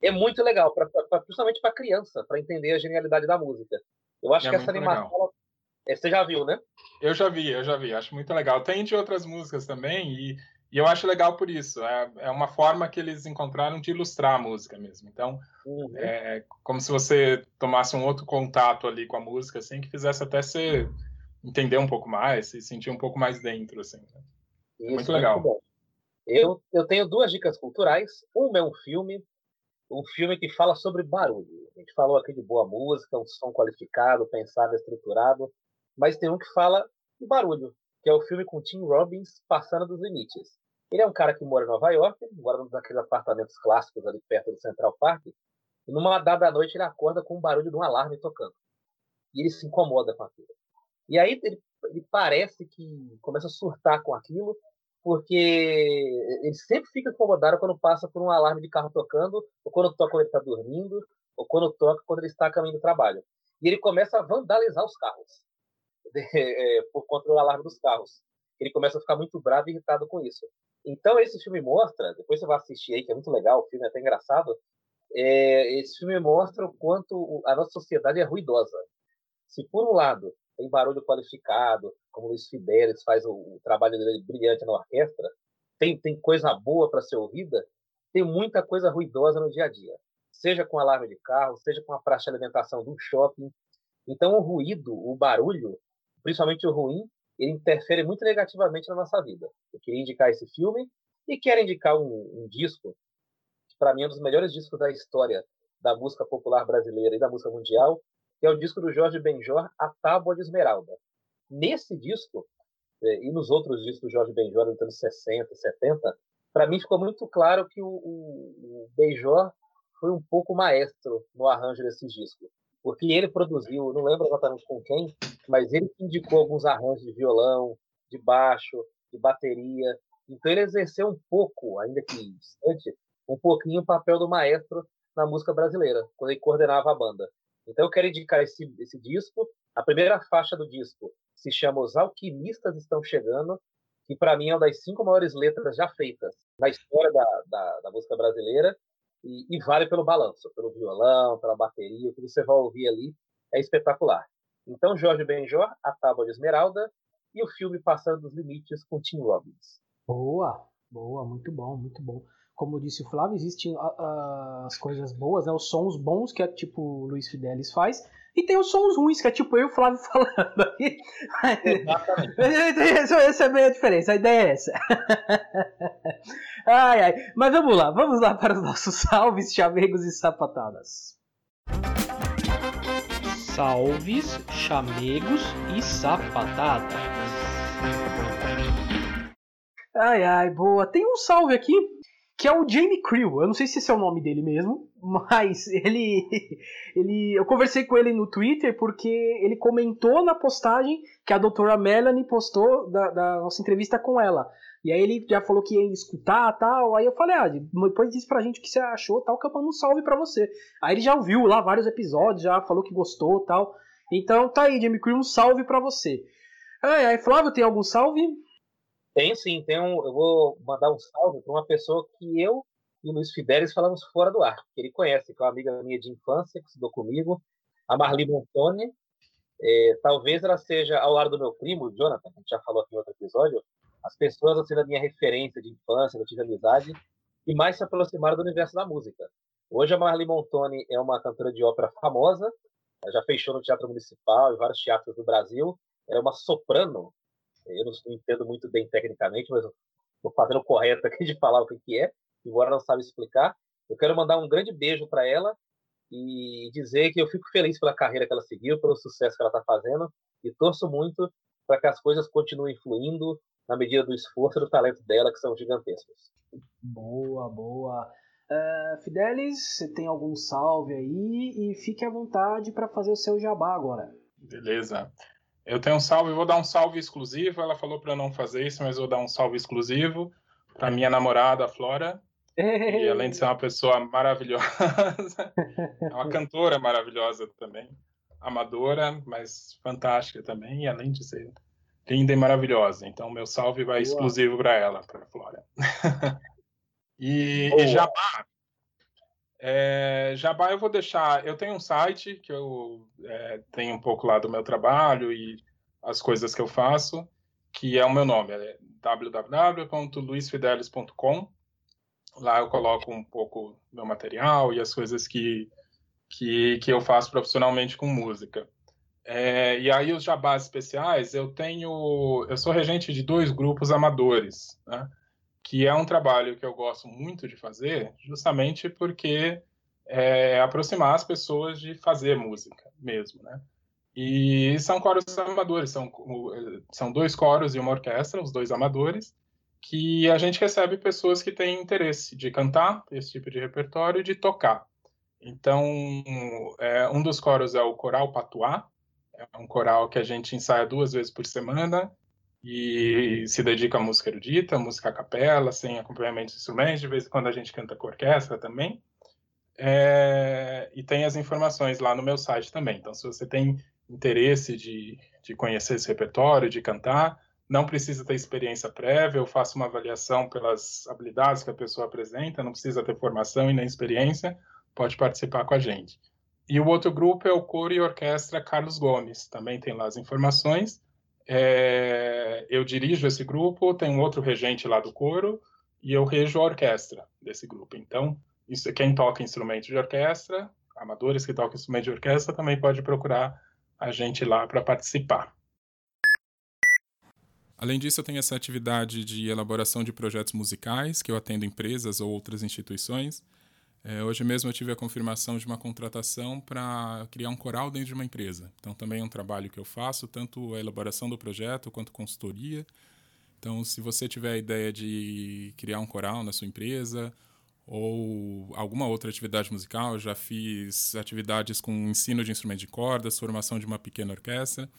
É muito legal, pra, pra, principalmente para criança, para entender a genialidade da música. Eu acho é que essa animação. Ela... É, você já viu, né? Eu já vi, eu já vi. Acho muito legal. Tem de outras músicas também, e, E eu acho legal por isso. É, é uma forma que eles encontraram de ilustrar a música mesmo. Então, uhum. é como se você tomasse um outro contato ali com a música, assim, que fizesse até você entender um pouco mais, se sentir um pouco mais dentro, assim. Né? Isso, muito legal. Muito eu, eu tenho duas dicas culturais. Uma é um filme, um filme que fala sobre barulho. A gente falou aqui de boa música, um som qualificado, pensado, estruturado, mas tem um que fala de barulho, que é o filme com Tim Robbins, Passando dos Limites. Ele é um cara que mora em Nova York, mora num daqueles apartamentos clássicos ali perto do Central Park, e numa dada noite ele acorda com o barulho de um alarme tocando. E ele se incomoda com aquilo. E aí ele, ele parece que começa a surtar com aquilo, porque ele sempre fica incomodado quando passa por um alarme de carro tocando, ou quando toca quando ele está dormindo, ou quando toca quando ele está caminho do trabalho. E ele começa a vandalizar os carros, é, por conta do alarme dos carros. Ele começa a ficar muito bravo e irritado com isso. Então, esse filme mostra, depois você vai assistir aí, que é muito legal, o filme é até engraçado. É, esse filme mostra o quanto a nossa sociedade é ruidosa. Se, por um lado, tem barulho qualificado, como o Luiz Fidelis faz o, o trabalho dele brilhante na orquestra, tem, tem coisa boa para ser ouvida, tem muita coisa ruidosa no dia a dia. Seja com alarme de carro, seja com a praça de alimentação do shopping. Então, o ruído, o barulho, principalmente o ruim, ele interfere muito negativamente na nossa vida. Eu queria indicar esse filme e quero indicar um, um disco que para mim é um dos melhores discos da história da música popular brasileira e da música mundial, que é o disco do Jorge Benjor, A Tábua de Esmeralda. Nesse disco, é, e nos outros discos do Jorge Benjor dos anos 60, 70, para mim ficou muito claro que o, o, o Benjor foi um pouco maestro no arranjo desse disco porque ele produziu, não lembro exatamente com quem, mas ele indicou alguns arranjos de violão, de baixo, de bateria. Então ele exerceu um pouco, ainda que distante, um pouquinho o papel do maestro na música brasileira, quando ele coordenava a banda. Então eu quero indicar esse, esse disco. A primeira faixa do disco se chama Os Alquimistas Estão Chegando, que para mim é uma das cinco maiores letras já feitas na história da, da, da música brasileira e, e, vale pelo balanço, pelo violão, pela bateria, o que você vai ouvir ali é espetacular. Então, Jorge Benjor, A Tábua de Esmeralda e o filme Passando dos Limites com Tim Robbins. Boa, boa, muito bom, muito bom. Como disse o Flávio, existem as coisas boas, né, os sons bons que é tipo o Luiz Fidelis faz, e tem os sons ruins, que é tipo eu e o Flávio falando. Exatamente. essa é bem a diferença, a ideia é essa. ai, ai. Mas vamos lá, vamos lá para os nossos salves, chamegos e sapatadas. Salves, chamegos e sapatadas. Ai, ai, boa. Tem um salve aqui que é o Jamie Crew. Eu não sei se esse é o nome dele mesmo, mas ele, ele, eu conversei com ele no Twitter porque ele comentou na postagem que a doutora Melanie postou da, da nossa entrevista com ela. E aí ele já falou que ia escutar tal. Aí eu falei, ah, depois disse pra gente o que você achou tal, que eu mando um salve pra você. Aí ele já ouviu lá vários episódios, já falou que gostou tal. Então tá aí, Jamie Crew, um salve pra você. Ai, aí, Flávio, tem algum salve? Tem sim, tem um, eu vou mandar um salve para uma pessoa que eu e o Luiz Fidelis falamos fora do ar, que ele conhece, que é uma amiga minha de infância, que estudou comigo, a Marli Montoni. É, talvez ela seja ao lado do meu primo, Jonathan, que já falou aqui em outro episódio, as pessoas assim da minha referência de infância, eu tive amizade, e mais se aproximaram do universo da música. Hoje a Marli Montoni é uma cantora de ópera famosa, ela já fechou no Teatro Municipal e vários teatros do Brasil. Ela é uma soprano eu não entendo muito bem tecnicamente, mas estou fazendo o correto aqui de falar o que, que é, embora não sabe explicar. Eu quero mandar um grande beijo para ela e dizer que eu fico feliz pela carreira que ela seguiu, pelo sucesso que ela está fazendo e torço muito para que as coisas continuem fluindo na medida do esforço e do talento dela, que são gigantescos. Boa, boa. Uh, Fidelis, você tem algum salve aí e fique à vontade para fazer o seu jabá agora. Beleza. Eu tenho um salve, vou dar um salve exclusivo. Ela falou para não fazer isso, mas vou dar um salve exclusivo para minha namorada, Flora. E além de ser uma pessoa maravilhosa, é uma cantora maravilhosa também, amadora, mas fantástica também, e além de ser linda e maravilhosa. Então, meu salve vai Boa. exclusivo para ela, para Flora. e, e Jabá, é, Jabá eu vou deixar. Eu tenho um site que eu é, tenho um pouco lá do meu trabalho e as coisas que eu faço, que é o meu nome, é www.luisfidelis.com. Lá eu coloco um pouco meu material e as coisas que, que, que eu faço profissionalmente com música. É, e aí os jabás especiais, eu tenho, eu sou regente de dois grupos amadores, né? que é um trabalho que eu gosto muito de fazer, justamente porque é aproximar as pessoas de fazer música mesmo, né? E são coros amadores, são, são dois coros e uma orquestra, os dois amadores, que a gente recebe pessoas que têm interesse de cantar esse tipo de repertório e de tocar. Então, é, um dos coros é o Coral Patuá, é um coral que a gente ensaia duas vezes por semana e se dedica à música erudita, música a capela, sem acompanhamento de instrumentos, de vez em quando a gente canta com orquestra também. É, e tem as informações lá no meu site também. Então, se você tem interesse de, de conhecer esse repertório, de cantar, não precisa ter experiência prévia, eu faço uma avaliação pelas habilidades que a pessoa apresenta, não precisa ter formação e nem experiência, pode participar com a gente. E o outro grupo é o Coro e Orquestra Carlos Gomes, também tem lá as informações. É, eu dirijo esse grupo, tem um outro regente lá do coro, e eu rejo a orquestra desse grupo. Então, isso, quem toca instrumento de orquestra, amadores que tocam instrumento de orquestra, também pode procurar a gente lá para participar. Além disso, eu tenho essa atividade de elaboração de projetos musicais, que eu atendo empresas ou outras instituições. É, hoje mesmo eu tive a confirmação de uma contratação para criar um coral dentro de uma empresa. Então, também é um trabalho que eu faço, tanto a elaboração do projeto quanto consultoria. Então, se você tiver a ideia de criar um coral na sua empresa ou alguma outra atividade musical. Eu já fiz atividades com ensino de instrumento de cordas, formação de uma pequena orquestra,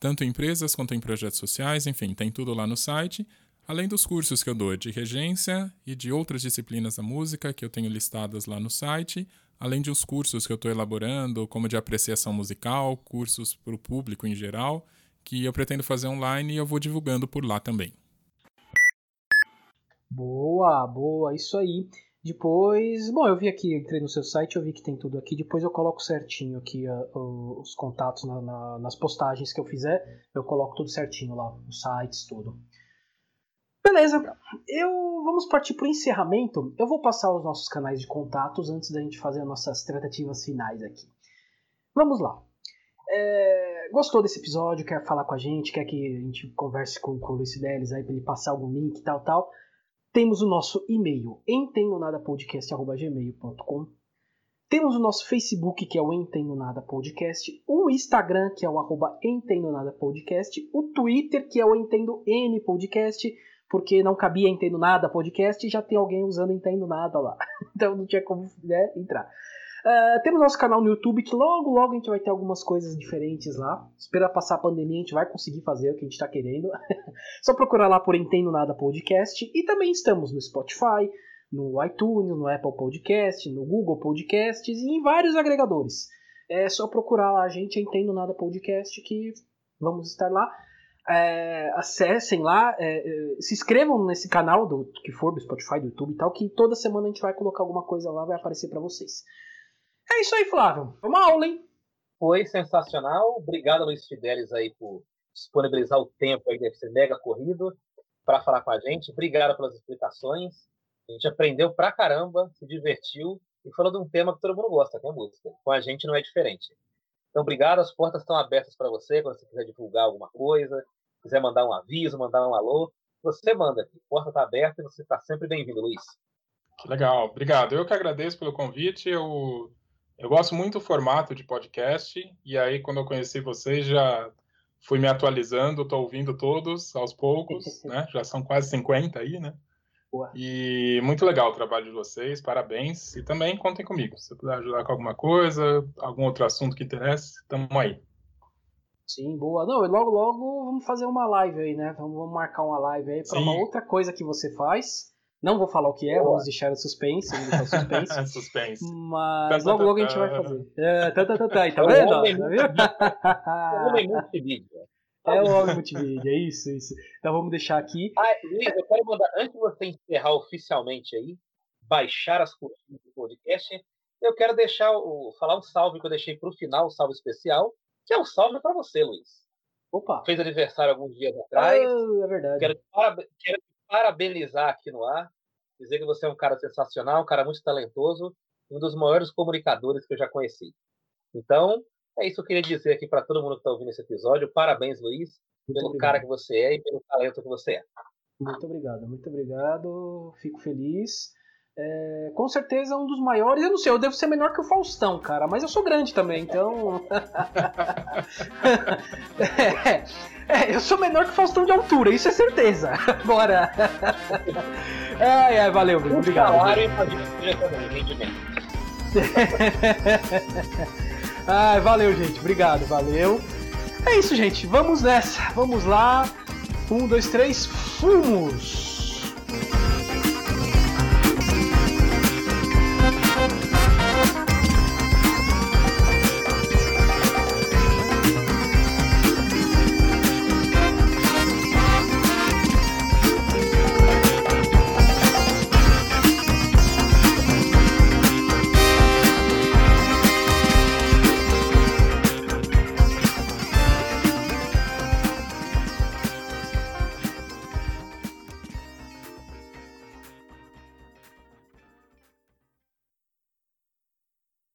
tanto em empresas quanto em projetos sociais, enfim, tem tudo lá no site. Além dos cursos que eu dou de regência e de outras disciplinas da música que eu tenho listadas lá no site, além de os cursos que eu estou elaborando, como de apreciação musical, cursos para o público em geral, que eu pretendo fazer online e eu vou divulgando por lá também. Boa, boa, isso aí. Depois, bom, eu vi aqui, entrei no seu site, eu vi que tem tudo aqui. Depois eu coloco certinho aqui uh, os contatos na, na, nas postagens que eu fizer. Eu coloco tudo certinho lá, os sites, tudo. Beleza, eu vamos partir para o encerramento. Eu vou passar os nossos canais de contatos antes da gente fazer as nossas tratativas finais aqui. Vamos lá. É, gostou desse episódio? Quer falar com a gente? Quer que a gente converse com, com o Luiz Delis aí para ele passar algum link e tal, tal? Temos o nosso e-mail, entendonadapodcast.gmail.com Temos o nosso Facebook, que é o Entendo Nada Podcast, o Instagram, que é o arroba Entendo Nada Podcast, o Twitter, que é o Entendo N Podcast, porque não cabia Entendo Nada Podcast e já tem alguém usando Entendo Nada lá. Então não tinha como né, entrar. Uh, temos nosso canal no YouTube que logo, logo a gente vai ter algumas coisas diferentes lá. Espera passar a pandemia, a gente vai conseguir fazer o que a gente está querendo. Só procurar lá por Entendo Nada Podcast. E também estamos no Spotify, no iTunes, no Apple Podcast, no Google Podcasts e em vários agregadores. É só procurar lá a gente, Entendo Nada Podcast, que vamos estar lá. É, acessem lá, é, é, se inscrevam nesse canal do que for do Spotify, do YouTube e tal, que toda semana a gente vai colocar alguma coisa lá, vai aparecer para vocês. É isso aí, Flávio. Foi uma aula, hein? Foi sensacional. Obrigado, Luiz Fidelis, aí, por disponibilizar o tempo aí, deve ser mega corrido, para falar com a gente. Obrigado pelas explicações. A gente aprendeu pra caramba, se divertiu e falou de um tema que todo mundo gosta, que é música. Com a gente não é diferente. Então, obrigado. As portas estão abertas para você, quando você quiser divulgar alguma coisa, quiser mandar um aviso, mandar um alô, você manda aqui. A porta está aberta e você está sempre bem-vindo, Luiz. Que legal. Obrigado. Eu que agradeço pelo convite. Eu eu gosto muito do formato de podcast, e aí quando eu conheci vocês já fui me atualizando, estou ouvindo todos aos poucos, né? Já são quase 50 aí, né? Boa. E muito legal o trabalho de vocês, parabéns. E também contem comigo. Se puder ajudar com alguma coisa, algum outro assunto que interesse, estamos aí. Sim, boa. Não, logo, logo vamos fazer uma live aí, né? Vamos marcar uma live aí para uma outra coisa que você faz. Não vou falar o que é, Boa. vamos deixar o suspense, vamos deixar o suspense. suspense. Mas logo, logo a gente vai fazer. É, tá, tá, tá, tá. tá vendo? É homem multimídia. É o homem multimídia, é isso, isso. Então vamos deixar aqui. Ah, Luiz, eu quero mandar, antes de você encerrar oficialmente aí, baixar as curtidas do podcast, eu quero deixar o, falar um salve que eu deixei para o final, um salve especial, que é um salve para você, Luiz. Opa! Fez aniversário alguns dias atrás. Ah, é verdade. Quero, quero te parabenizar aqui no ar. Dizer que você é um cara sensacional, um cara muito talentoso, um dos maiores comunicadores que eu já conheci. Então, é isso que eu queria dizer aqui para todo mundo que está ouvindo esse episódio. Parabéns, Luiz, muito pelo obrigado. cara que você é e pelo talento que você é. Muito obrigado, muito obrigado. Fico feliz. É, com certeza um dos maiores. Eu não sei, eu devo ser menor que o Faustão, cara, mas eu sou grande também, então. é, é, eu sou menor que o Faustão de altura, isso é certeza. Bora! ai, ai, valeu, muito obrigado. Salário ai, valeu, gente, obrigado, valeu. É isso, gente, vamos nessa, vamos lá. Um, dois, três, fumos!